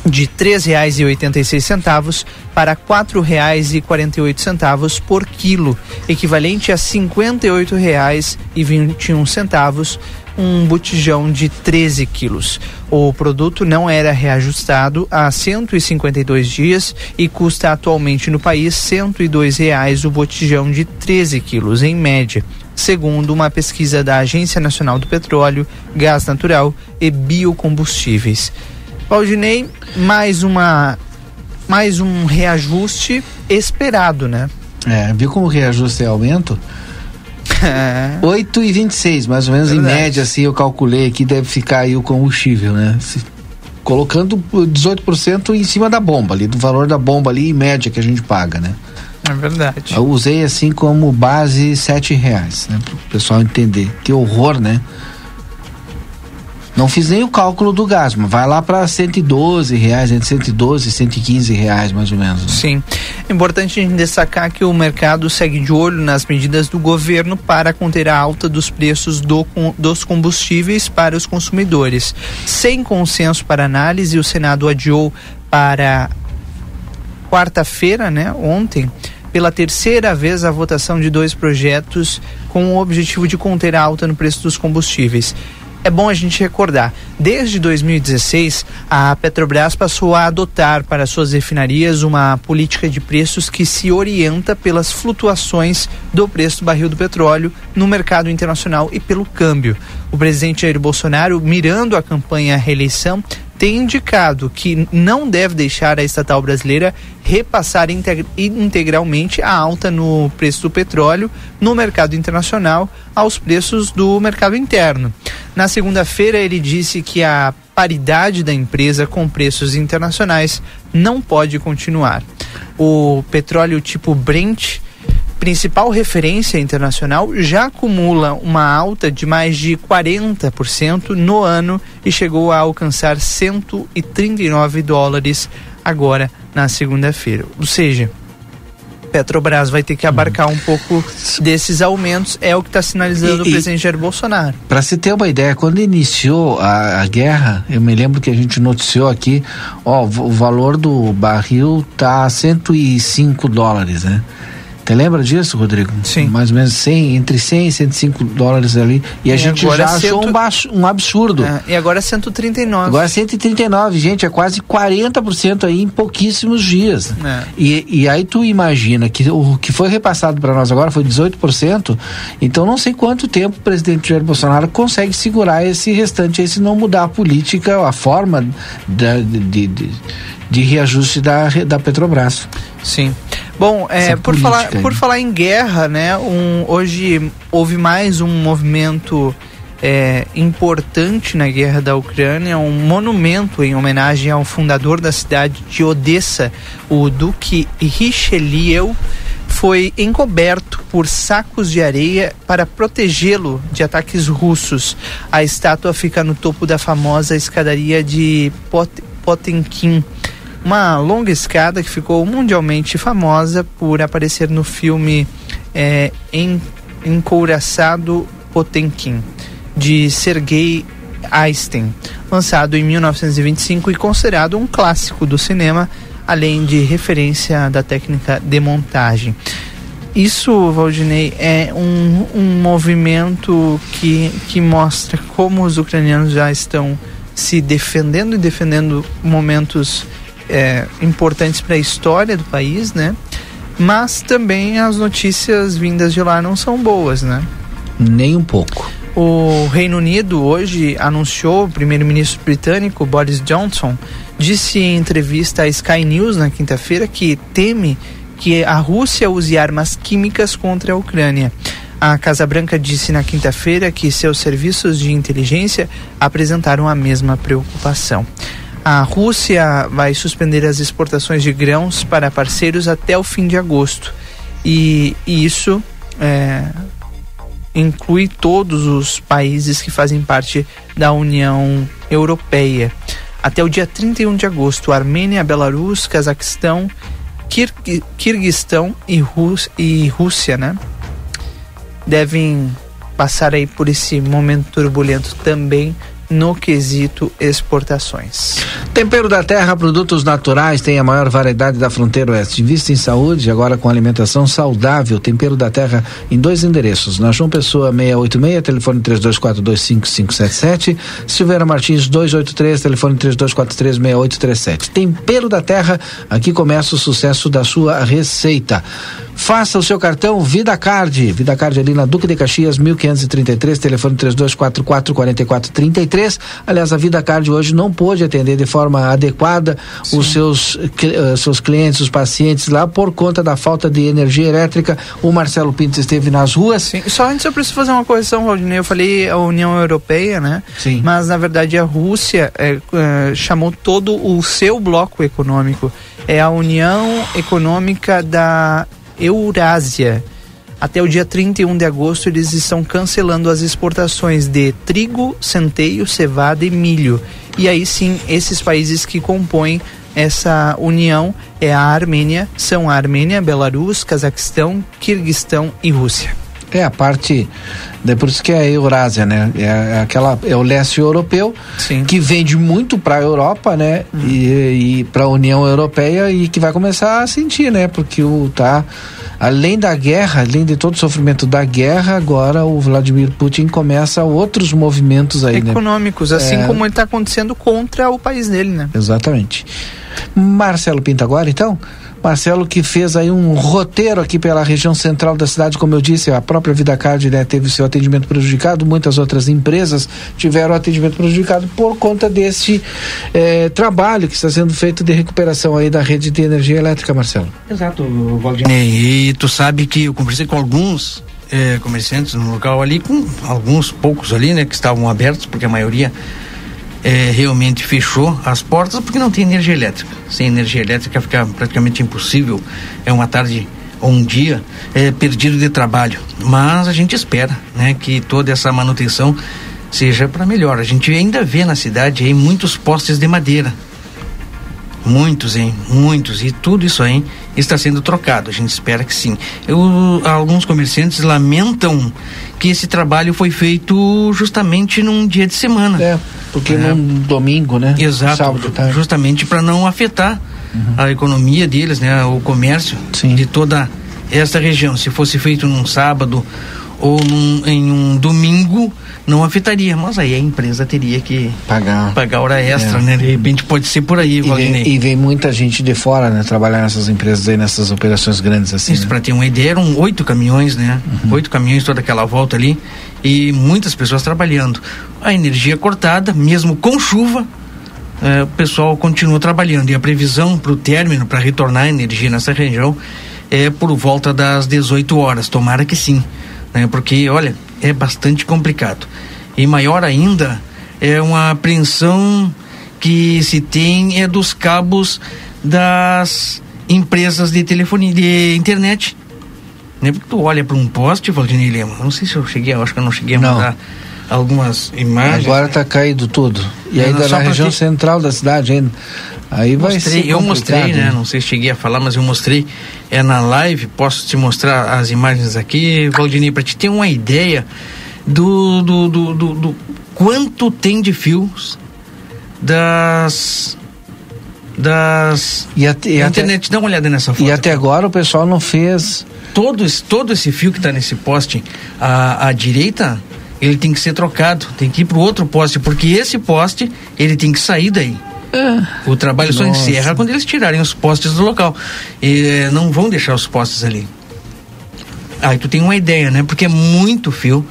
de R$ 3,86 para R$ 4,48 por quilo, equivalente a R$ 58,21 um botijão de 13 quilos. O produto não era reajustado há 152 dias e custa atualmente no país 102 reais o botijão de 13 quilos, em média segundo uma pesquisa da Agência Nacional do Petróleo, Gás Natural e Biocombustíveis. Valdinei, mais uma mais um reajuste esperado, né? É, viu como o reajuste é aumento? É. 8 e 26, mais ou menos em média, assim, eu calculei aqui, deve ficar aí o combustível, né? Se, colocando 18% em cima da bomba ali, do valor da bomba ali, em média, que a gente paga, né? É verdade. Eu usei assim como base sete reais, né? Para o pessoal entender. Que horror, né? Não fiz nem o cálculo do gás, mas vai lá para 112 reais, entre 112 e 115 reais mais ou menos. Né? Sim. Importante destacar que o mercado segue de olho nas medidas do governo para conter a alta dos preços do, dos combustíveis para os consumidores. Sem consenso para análise, o Senado adiou para quarta-feira, né, ontem, pela terceira vez a votação de dois projetos com o objetivo de conter a alta no preço dos combustíveis. É bom a gente recordar, desde 2016, a Petrobras passou a adotar para suas refinarias uma política de preços que se orienta pelas flutuações do preço do barril do petróleo no mercado internacional e pelo câmbio. O presidente Jair Bolsonaro, mirando a campanha à reeleição, tem indicado que não deve deixar a estatal brasileira repassar integralmente a alta no preço do petróleo no mercado internacional aos preços do mercado interno. Na segunda-feira, ele disse que a paridade da empresa com preços internacionais não pode continuar. O petróleo tipo Brent principal referência internacional, já acumula uma alta de mais de 40% no ano e chegou a alcançar 139 dólares agora na segunda-feira. Ou seja, Petrobras vai ter que abarcar um pouco desses aumentos, é o que está sinalizando e, o presidente Jair Bolsonaro. Para se ter uma ideia, quando iniciou a, a, guerra, eu me lembro que a gente noticiou aqui, ó, o valor do barril tá a 105 dólares, né? Você lembra disso, Rodrigo? Sim. Mais ou menos 100, entre 100 e 105 dólares ali. E, e a gente já achou cento... um, baixo, um absurdo. É, e agora é 139. Agora é 139, gente, é quase 40% aí em pouquíssimos dias. É. E, e aí tu imagina que o que foi repassado para nós agora foi 18%, então não sei quanto tempo o presidente Jair Bolsonaro consegue segurar esse restante aí se não mudar a política, a forma de, de, de, de reajuste da, da Petrobras. Sim. Bom, é, por, falar, por falar em guerra, né? Um, hoje houve mais um movimento é, importante na guerra da Ucrânia, um monumento em homenagem ao fundador da cidade de Odessa, o Duque Richelieu, foi encoberto por sacos de areia para protegê-lo de ataques russos. A estátua fica no topo da famosa escadaria de Pot Potemkin uma longa escada que ficou mundialmente famosa por aparecer no filme é, Encouraçado Potemkin, de Sergei Einstein, lançado em 1925 e considerado um clássico do cinema, além de referência da técnica de montagem. Isso, Valdinei, é um, um movimento que, que mostra como os ucranianos já estão se defendendo e defendendo momentos é, importantes para a história do país, né? Mas também as notícias vindas de lá não são boas, né? Nem um pouco. O Reino Unido hoje anunciou, o primeiro-ministro britânico Boris Johnson disse em entrevista à Sky News na quinta-feira que teme que a Rússia use armas químicas contra a Ucrânia. A Casa Branca disse na quinta-feira que seus serviços de inteligência apresentaram a mesma preocupação. A Rússia vai suspender as exportações de grãos para parceiros até o fim de agosto. E, e isso é, inclui todos os países que fazem parte da União Europeia. Até o dia 31 de agosto, Armênia, Belarus, Cazaquistão, Kirg Kirguistão e, Rus e Rússia, né? Devem passar aí por esse momento turbulento também no quesito exportações. Tempero da Terra, produtos naturais, tem a maior variedade da fronteira oeste. Invista em saúde, agora com alimentação saudável. Tempero da Terra em dois endereços. Na João Pessoa 686, telefone 32425577. Silveira Martins 283, telefone 32436837. Tempero da Terra, aqui começa o sucesso da sua receita. Faça o seu cartão Vida Card. Vida Card ali na Duque de Caxias, 1533, telefone 3244 4433. Aliás, a Vida Card hoje não pôde atender de forma adequada Sim. os seus, uh, seus clientes, os pacientes lá, por conta da falta de energia elétrica. O Marcelo Pinto esteve nas ruas. Sim. Só antes eu preciso fazer uma correção, Rodinei. Eu falei a União Europeia, né? Sim. Mas na verdade a Rússia é, é, chamou todo o seu bloco econômico. É a União Econômica da Eurásia. Até o dia 31 de agosto, eles estão cancelando as exportações de trigo, centeio, cevada e milho. E aí sim, esses países que compõem essa união é a Armênia, são a Armênia, Belarus, Cazaquistão, Quirguistão e Rússia. É a parte, é por isso que é a Eurásia, né? É aquela é o leste europeu que vende muito para a Europa, né? Hum. E, e para a União Europeia e que vai começar a sentir, né? Porque o tá além da guerra, além de todo o sofrimento da guerra, agora o Vladimir Putin começa outros movimentos aí, né? Econômicos, assim É. como ele está acontecendo contra o país dele, né? Exatamente. Marcelo Pinto agora, então? Marcelo que fez aí um roteiro aqui pela região central da cidade, como eu disse, a própria VidaCard né, teve seu atendimento prejudicado, muitas outras empresas tiveram atendimento prejudicado por conta desse eh, trabalho que está sendo feito de recuperação aí da rede de energia elétrica, Marcelo. Exato, Valdinei. E tu sabe que eu conversei com alguns eh, comerciantes no local ali, com alguns poucos ali, né, que estavam abertos, porque a maioria eh, realmente fechou as portas porque não tem energia elétrica. Sem energia elétrica fica praticamente impossível. É uma tarde ou um dia eh, perdido de trabalho. Mas a gente espera, né, que toda essa manutenção seja para melhor. A gente ainda vê na cidade aí muitos postes de madeira. Muitos, hein? Muitos. E tudo isso aí está sendo trocado. A gente espera que sim. Eu, alguns comerciantes lamentam que esse trabalho foi feito justamente num dia de semana. É, porque num domingo, né? Exato. Sábado, tá? Justamente para não afetar a economia deles, né? O comércio de toda esta região. Se fosse feito num sábado ou num, em um domingo, não afetaria. Mas aí a empresa teria que pagar, pagar hora extra, É. né? De repente pode ser por aí, E vem, Valdinei. e vem muita gente de fora, né? Trabalhar nessas empresas aí, nessas operações grandes assim. Isso, né? para ter uma ideia, eram oito caminhões, né? Oito caminhões, toda aquela volta ali. E muitas pessoas trabalhando. A energia cortada, mesmo com chuva, eh, o pessoal continua trabalhando. E a previsão para o término, para retornar a energia nessa região, é por volta das 18 horas. Tomara que sim. Né? Porque, olha, é bastante complicado. E maior ainda é uma apreensão que se tem é dos cabos das empresas de telefonia, de internet. Né? Porque tu olha para um poste, Valdinei Lema, não sei se eu cheguei, eu acho que eu não cheguei a Não. Algumas imagens. Agora tá caído tudo. E É, ainda na região te- central da cidade ainda. Aí vai mostrei, ser eu mostrei, né? Não sei se cheguei a falar, mas eu mostrei é na live. Posso te mostrar as imagens aqui, Valdinei, para te ter uma ideia do, do, do, do- do quanto tem de fios das das e até, da internet. Dá uma olhada nessa foto. E até agora o pessoal não fez. Todo, esse- todo esse fio que está nesse poste à, à direita, ele tem que ser trocado, tem que ir para o outro poste, porque esse poste ele tem que sair daí. O trabalho só Nossa. encerra quando eles tirarem os postes do local. E eh, não vão deixar os postes ali. Aí tu tem uma ideia, né? Porque é muito fio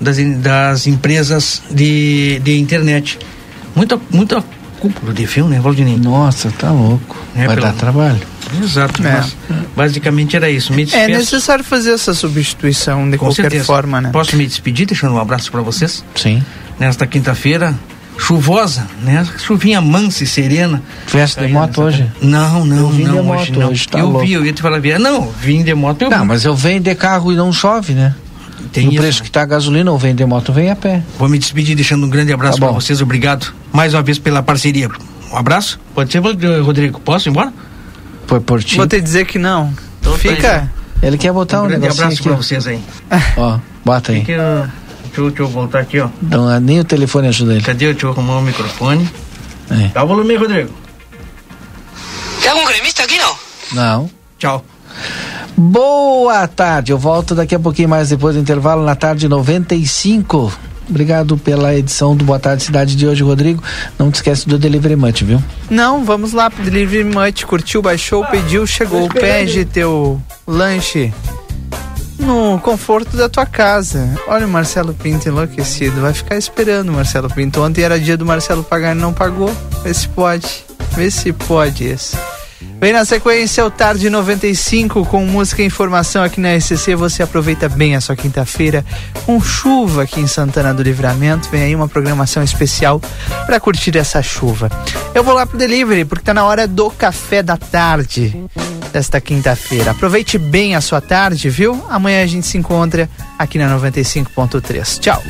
das, das empresas de, de internet. Muita, muita cúpula de fio, né, Valdinei? Nossa, tá louco. É, vai pelo- dar trabalho. Exato, É. mas basicamente era isso. Me É necessário fazer essa substituição de Com qualquer certeza. forma, né? Posso me despedir deixando um abraço para vocês? Sim. Nesta quinta-feira, chuvosa, né? Chuvinha mansa e serena. Festa de moto nessa- hoje? Não, não, Eu não, hoje não. hoje, tá eu louco. vi, eu ia te falar, via- não, vim de moto, eu Não, vi. mas eu venho de carro e não chove, né? Tem no isso, preço né? que tá a gasolina, ou vem de moto, vem a pé. Vou me despedir deixando um grande abraço Tá para vocês, obrigado mais uma vez pela parceria. Um abraço? Pode ser, Rodrigo? Posso ir embora? Foi por ti. Vou te dizer que não. Fica. Ele quer botar um, Um grande negocinho abraço aqui. para ó. vocês aí. Ó, bota aí. Deixa, eu, deixa eu voltar aqui, ó. Não, nem o telefone ajuda ele. Cadê? Deixa eu arrumar o microfone. É. Dá o volume aí, Rodrigo. Tem algum gremista aqui, não? Não. Tchau. Boa tarde, eu volto daqui a pouquinho mais depois do intervalo na tarde 95. Obrigado pela edição do Boa Tarde Cidade de hoje, Rodrigo. Não te esquece do Delivery Munch, viu? Não, vamos lá pro Delivery Much. Curtiu, baixou, pediu, chegou. Pede teu lanche no conforto da tua casa. Olha o Marcelo Pinto enlouquecido. Vai ficar esperando o Marcelo Pinto. Ontem era dia do Marcelo pagar e não pagou. Vê se pode. Vê se pode isso. Vem na sequência o Tarde 95 com música e informação aqui na SCC. Você aproveita bem a sua quinta-feira com chuva aqui em Santana do Livramento. Vem aí uma programação especial para curtir essa chuva. Eu vou lá pro delivery porque tá na hora do café da tarde. desta quinta-feira. Aproveite bem a sua tarde, viu? Amanhã a gente se encontra aqui na 95.3. Tchau.